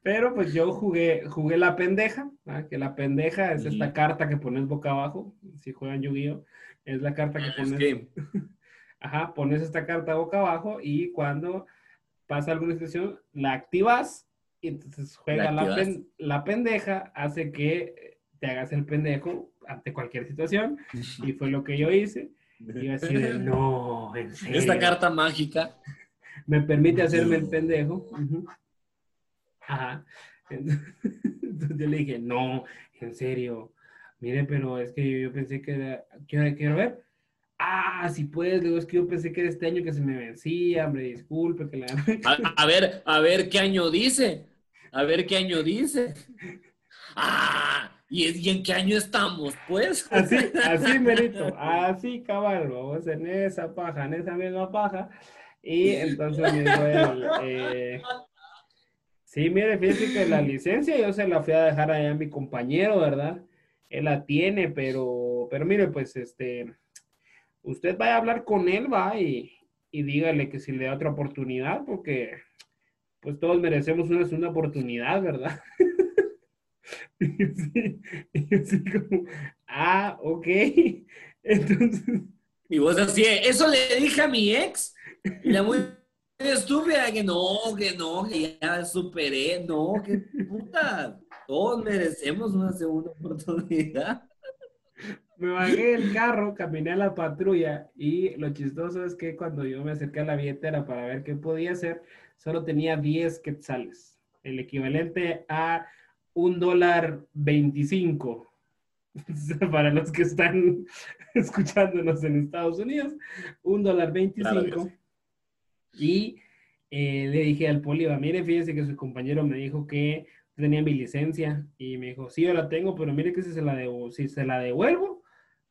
Pero pues yo jugué, jugué la pendeja, que la pendeja es esta carta que pones boca abajo, si juegan Yu-Gi-Oh! Es la carta que Ah, pones. Ajá, pones esta carta boca abajo y cuando pasa alguna situación, la activas y entonces juega La la, pen- la pendeja, hace que te hagas el pendejo ante cualquier situación y fue lo que yo hice. Y yo así de, no, en serio. Esta carta mágica. me permite hacerme el pendejo. Ajá. Entonces yo le dije, no, en serio. Mire, pero es que yo, yo pensé que era, quiero, quiero ver. Ah, si puedes, luego es que yo pensé que era este año que se me vencía, hombre, disculpe que la... A, a ver, a ver qué año dice. A ver qué año dice. Ah, ¿y, es- y en qué año estamos, pues? Así, así, merito, así, cabal, vamos en esa paja, en esa misma paja. Y entonces me dijo él, eh, sí, mire, fíjese que la licencia yo se la fui a dejar allá a mi compañero, ¿verdad? Él la tiene, pero, pero mire, pues, este, usted vaya a hablar con él, va, y, y dígale que si le da otra oportunidad, porque, pues, todos merecemos una segunda oportunidad, ¿verdad? Y así- como, ah, ok. Entonces, Y vos así, eso le dije a mi ex. La muy estúpida que no, que no, que ya superé. No, que puta. Todos merecemos una segunda oportunidad. me bajé del carro, caminé a la patrulla y lo chistoso es que cuando yo me acerqué a la billetera para ver qué podía hacer, solo tenía 10 quetzales, el equivalente a un dólar 25. O sea, Para los que están escuchándonos en Estados Unidos, un dólar 25. Claro Y eh, le dije al poli, va, mire, fíjese que su compañero me dijo que tenía mi licencia y me dijo, sí, yo la tengo, pero mire que si se la, devu- si se la devuelvo,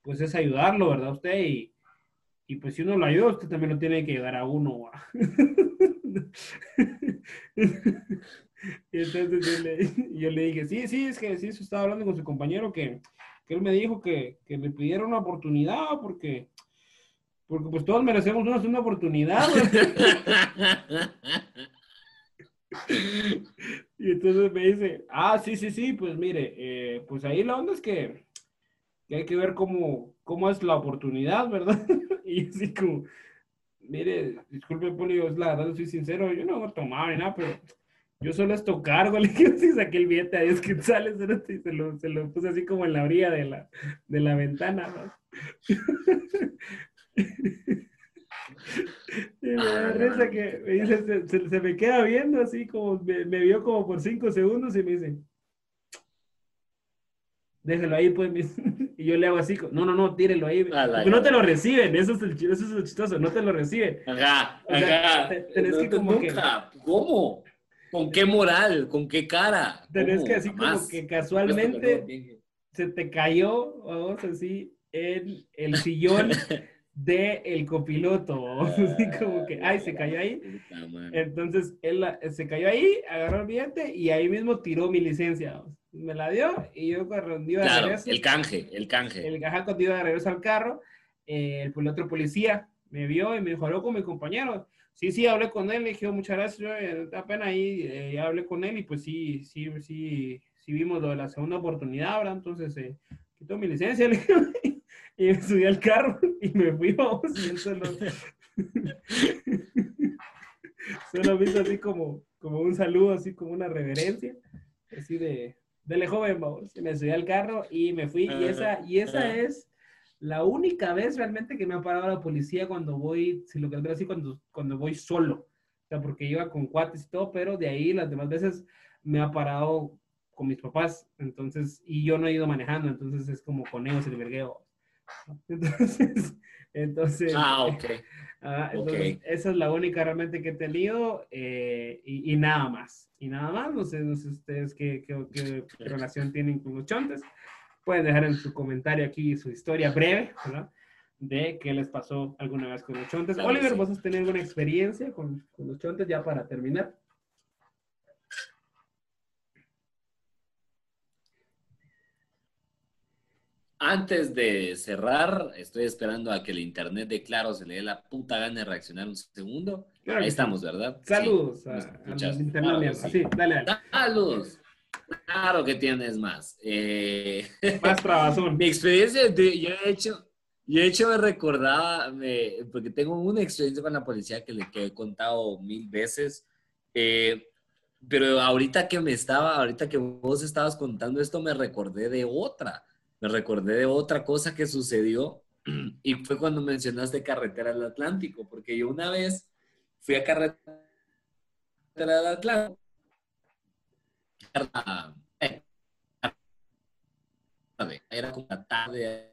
pues es ayudarlo, ¿verdad? Usted y, y pues si uno lo ayuda, usted también lo tiene que ayudar a uno. ¿va?". y entonces yo le, dije, sí, sí, es que sí, eso estaba hablando con su compañero que, que él me dijo que, que le pidiera una oportunidad porque, porque pues todos merecemos una segunda oportunidad. ¿verdad?". Y entonces me dice, ah, sí, sí, sí, pues mire, eh, pues ahí la onda es que, que hay que ver cómo, cómo es la oportunidad, ¿verdad? Y así como, mire, disculpe, Poli, es la verdad, soy sincero, yo no he tomado ni nada, pero yo solo esto cargo, le dije, así saqué el billete a 10 quetzales, y se lo, se lo puse así como en la orilla de la, de la ventana, ¿no? Y me da risa que me dice, se, se- se me queda viendo así como, me, me vio como por cinco segundos y me dice, déjelo ahí, pues, y yo le hago así, no, no, no, tírelo ahí, porque no te lo reciben, eso es, el, eso es chistoso, no te lo reciben. Ajá, O sea, ajá. te- tenés que como que-. ¿Cómo? ¿Con qué moral? ¿Con qué cara? Tenés que así como que casualmente se te cayó, vamos así, en el sillón del el copiloto, así como que, ay, se cayó ahí. Entonces él se cayó ahí, agarró el billete y ahí mismo tiró mi licencia. Me la dio y yo iba de Claro, regreso, el canje, el canje. el caja cuando iba de regreso al carro, eh, el, el otro policía me vio y me dijo, habló con mi compañero. Sí, sí, hablé con él, le dije, "Oh, muchas gracias, yo, eh, da pena ahí, eh, hablé con él y pues sí, sí, sí, sí vimos lo de la segunda oportunidad, ¿verdad? Entonces, eh, quitó mi licencia, le dije, y me subí al carro y me fui, vamos, y él solo, solo me hizo así como, como un saludo, así como una reverencia, así de, dele joven, vamos. Me subí al carro y me fui. Y esa, y esa es la única vez realmente que me ha parado la policía cuando voy, si lo que así, cuando, cuando voy solo. O sea, porque iba con cuates y todo, pero de ahí las demás veces me ha parado con mis papás. Entonces, y yo no he ido manejando, entonces es como con ellos el vergueo. Entonces, entonces. Ah, ok. Ah, esa es la única realmente que he tenido eh, y, nada más. Y nada más, no sé, no sé ustedes qué, qué, qué, relación tienen con los chontes. Pueden dejar en su comentario aquí su historia breve, ¿verdad? De qué les pasó alguna vez con los chontes. Oliver, ¿vos has tenido alguna experiencia con, con los chontes ya para terminar? Antes de cerrar, estoy esperando a que el internet de Claro se le dé la puta gana de reaccionar un segundo. Ahí estamos, ¿verdad? Saludos a, internet. sí. dale, Saludos. Claro que tienes más. Eh, más trabazón. Mi experiencia, yo he hecho, yo he hecho me recordaba, porque tengo una experiencia con la policía que le que he contado mil veces. Eh, pero ahorita que me estaba, ahorita que vos estabas contando esto, me recordé de otra me recordé de otra cosa que sucedió y fue cuando mencionaste carretera del Atlántico, porque yo una vez fui a carretera del Atlántico. Era como la tarde.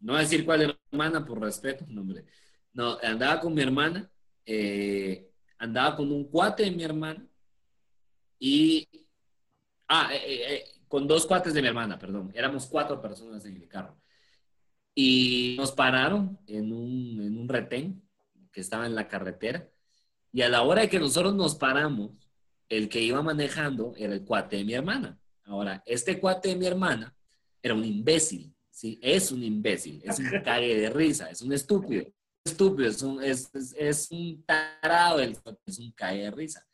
No voy a decir cuál hermana por respeto, no, hombre. No, andaba con mi hermana. Eh, andaba con un cuate de mi hermana y... Ah, eh, eh, eh, con dos cuates de mi hermana, perdón. Éramos cuatro personas en el carro. Y nos pararon en un, en un retén que estaba en la carretera. Y a la hora de que nosotros nos paramos, el que iba manejando era el cuate de mi hermana. Ahora, este cuate de mi hermana era un imbécil, ¿sí? Es un imbécil, es un cague de risa, es un estúpido estúpido, es un, es, un tarado, es un cae de risa.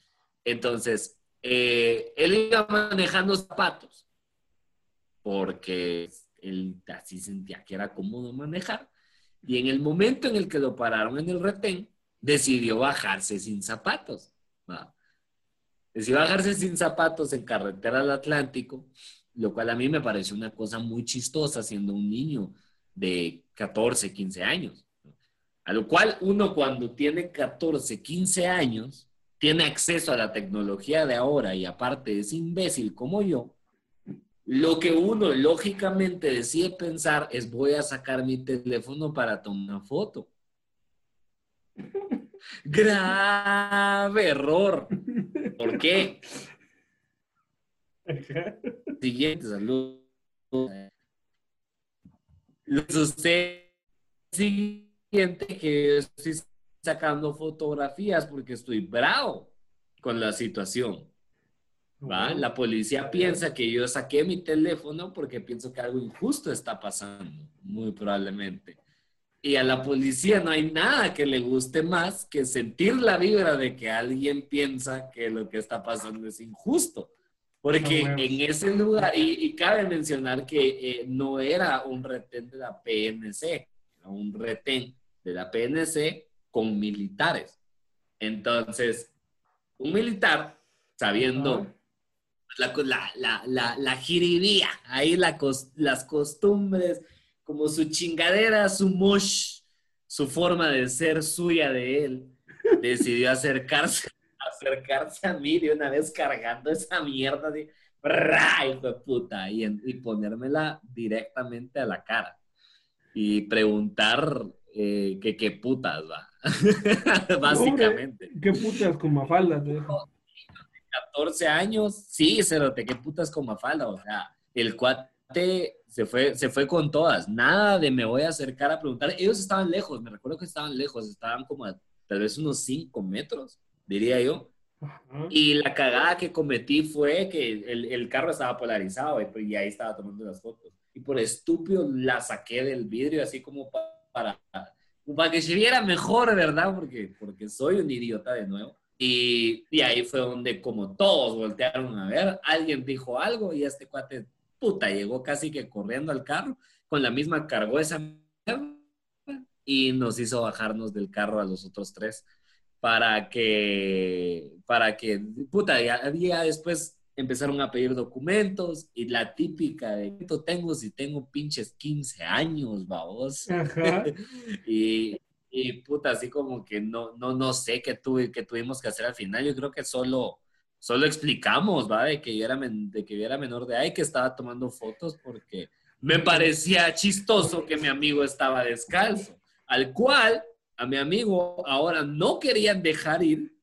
Entonces, eh, él iba manejando zapatos porque él así sentía que era cómodo manejar. Y en el momento en el que lo pararon en el retén, decidió bajarse sin zapatos. Decidió bajarse sin zapatos en carretera al Atlántico, lo cual a mí me pareció una cosa muy chistosa siendo un niño de 14, 15 años. A lo cual uno cuando tiene 14, 15 años, tiene acceso a la tecnología de ahora y aparte es imbécil como yo, lo que uno lógicamente decide pensar es voy a sacar mi teléfono para tomar una foto. Grave error. ¿Por qué? Siguiente saludo. Usted que estoy sacando fotografías porque estoy bravo con la situación. ¿va? La policía piensa que yo saqué mi teléfono porque pienso que algo injusto está pasando, muy probablemente. Y a la policía no hay nada que le guste más que sentir la vibra de que alguien piensa que lo que está pasando es injusto. Porque en ese lugar, y, cabe mencionar que eh, no era un retén de la PNC, era un retén de la PNC con militares. Entonces, un militar, sabiendo la, la, la, la, jiribía, ahí las costumbres, como su chingadera, su mosh, su forma de ser suya de él, decidió acercarse, acercarse a mí de una vez cargando esa mierda de hijo de puta! Y, y ponérmela directamente a la cara. Y preguntar eh, que qué putas, va. Básicamente. ¿Qué putas con Mafalda? 14 años, sí, Cerote, qué putas con Mafalda. O sea, el cuate se fue, se fue con todas. Nada de me voy a acercar a preguntar. Ellos estaban lejos, me recuerdo que estaban lejos, estaban como a tal vez unos 5 metros, diría yo. Y la cagada que cometí fue que el, el carro estaba polarizado y, y, ahí estaba tomando las fotos. Y por estúpido la saqué del vidrio así como para para, para que se viera mejor, ¿verdad? Porque, porque soy un idiota de nuevo. Y, y, ahí fue donde como todos voltearon a ver, alguien dijo algo y este cuate, puta, llegó casi que corriendo al carro, con la misma cargó esa y nos hizo bajarnos del carro a los otros tres para que, para que, puta, ya, ya después empezaron a pedir documentos y la típica de ¿qué tengo si tengo pinches 15 años, babos? y, y puta, así como que no, no, no sé qué, tuve, qué tuvimos que hacer al final. Yo creo que solo, solo explicamos, ¿va? De que, yo era de que yo era menor de edad y que estaba tomando fotos porque me parecía chistoso que mi amigo estaba descalzo, al cual a mi amigo ahora no querían dejar ir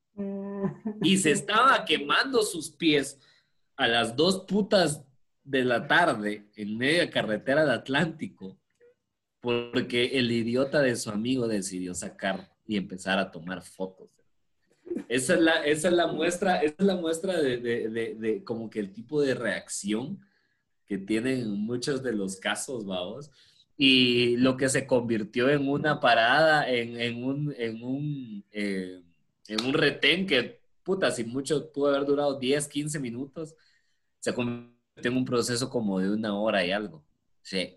y se estaba quemando sus pies a las dos putas de la tarde en media carretera del Atlántico porque el idiota de su amigo decidió sacar y empezar a tomar fotos. Esa es la, esa es la muestra, esa es la muestra de, de, de, como que el tipo de reacción que tienen muchos de los casos, vamos. Y lo que se convirtió en una parada, en, en un, en un, eh, en un retén que, puta, si mucho pudo haber durado 10, 15 minutos, se convirtió en un proceso como de una hora y algo. Sí.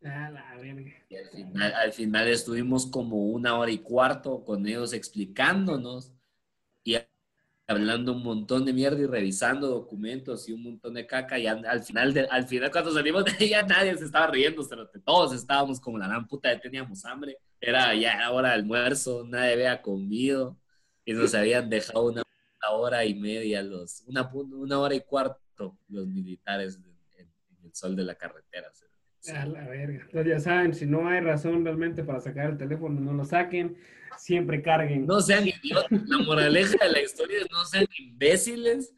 al, final, estuvimos como una hora y cuarto con ellos explicándonos y hablando un montón de mierda y revisando documentos y un montón de caca y al final, de, al final cuando salimos de ella nadie se estaba riendo, todos estábamos como la gran puta, ya teníamos hambre, era ya hora de almuerzo, nadie había comido y nos habían dejado una, hora y media, los, una, una hora y cuarto los militares en, el sol de la carretera. A la verga. Entonces ya saben, si no hay razón realmente para sacar el teléfono, no lo saquen, siempre carguen. No sean idiotas. La moraleja de la historia es no sean imbéciles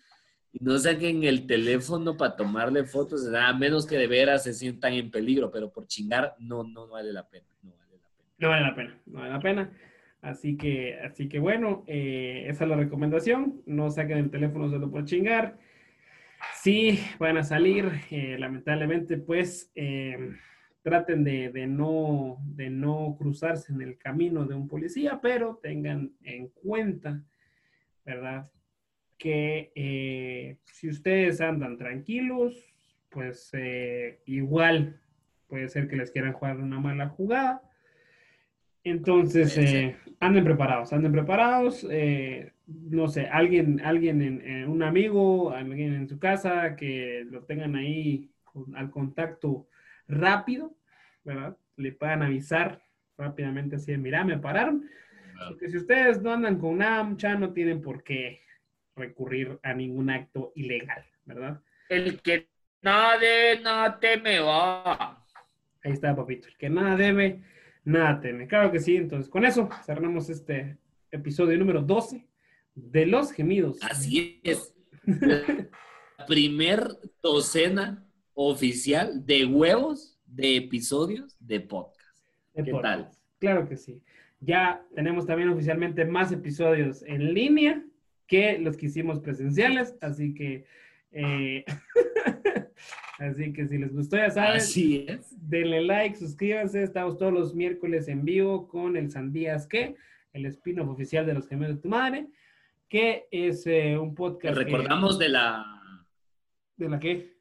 y no saquen el teléfono para tomarle fotos, a menos que de veras se sientan en peligro, pero por chingar no, no, vale la pena. No vale la pena. No vale la pena, no vale la pena. Así que, así que bueno, eh, esa es la recomendación. No saquen el teléfono solo por chingar. Sí, van a salir, eh, lamentablemente, pues eh, traten de, no, de no cruzarse en el camino de un policía, pero tengan en cuenta, ¿verdad? Que si ustedes andan tranquilos, pues igual puede ser que les quieran jugar una mala jugada. Entonces, anden preparados, anden preparados no sé, alguien, alguien en, un amigo, alguien en su casa, que lo tengan ahí al contacto rápido, ¿verdad? Le puedan avisar rápidamente así de, mira, me pararon. Porque si ustedes no andan con nada, ya no tienen por qué recurrir a ningún acto ilegal, ¿verdad? El que nada debe, nada teme, va. Ahí está, papito. El que nada debe, nada teme. Claro que sí. Entonces, con eso cerramos este episodio número 12 de los gemidos. Así es. La primer docena oficial de huevos de episodios de podcast. ¿Qué tal? Claro que sí. Ya tenemos también oficialmente más episodios en línea que los que hicimos presenciales, así que eh, así que si les gustó ya saben, así es. denle like, suscríbanse, estamos todos los miércoles en vivo con el Sandías que, el spin-off oficial de los gemelos de tu madre que es eh, un podcast. recordamos de la. ¿De la qué?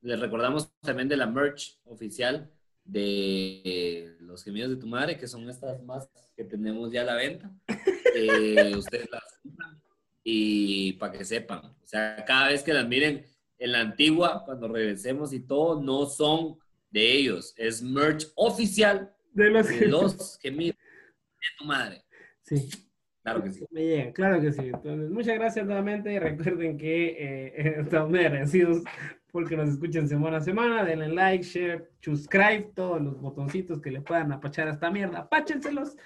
Les recordamos también de la merch oficial de los gemidos de tu madre, que son estas más que tenemos ya a la venta. Eh, ustedes las compran y para que sepan, o sea, cada vez que las miren en la antigua, cuando regresemos y todo, no son de ellos, es merch oficial de los, de los gemidos de tu madre. Sí. Claro que sí. Me llega, claro que sí. Entonces, muchas gracias nuevamente y recuerden que eh, estamos muy agradecidos porque nos escuchen semana a semana. Denle like, share, subscribe, todos los botoncitos que le puedan apachar a esta mierda. Apáchenselos.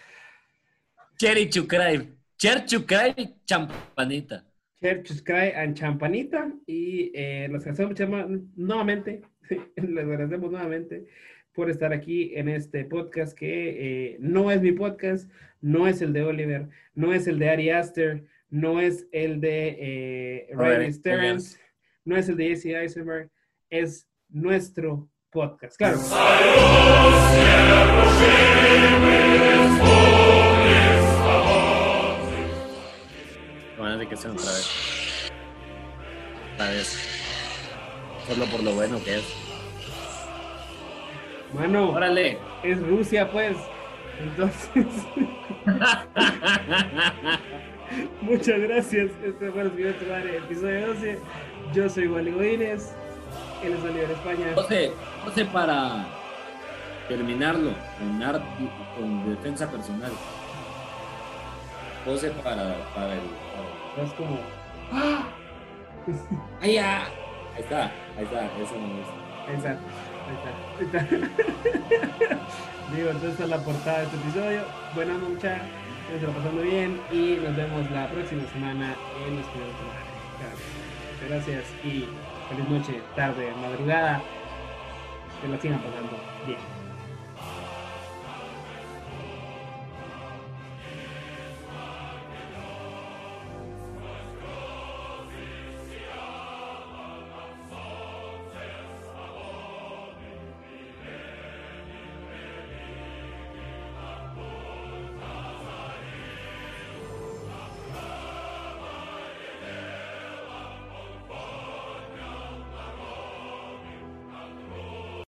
Cherry subscribe. Cher subscribe, champanita. Cher subscribe and champanita. Y eh, los agradecemos nuevamente. les agradecemos nuevamente por estar aquí en este podcast que eh, no es mi podcast no es el de Oliver, no es el de Ari Aster, no es el de eh, Riley Stearns, no es el de Jesse Eisenberg, es nuestro podcast. Claro. Que sea otra vez. Otra vez. Solo por lo bueno que es. Mano, Órale. es Rusia, pues. Entonces, muchas gracias. Este fue el episodio 12. Yo soy Wally Godínez. Él es Oliver España. José, José, para terminarlo con, arte, con defensa personal. José para, para el. Es como. ¡Ay, ya! Ahí está, ahí está, eso no es. Exacto. Ahí está. Ahí está. Digo, entonces esta es la portada de este episodio. Buena mucha. Nos lo pasando bien. Y nos vemos la próxima semana en los. Claro. Gracias y feliz noche, tarde, madrugada. Que la sigan pasando bien.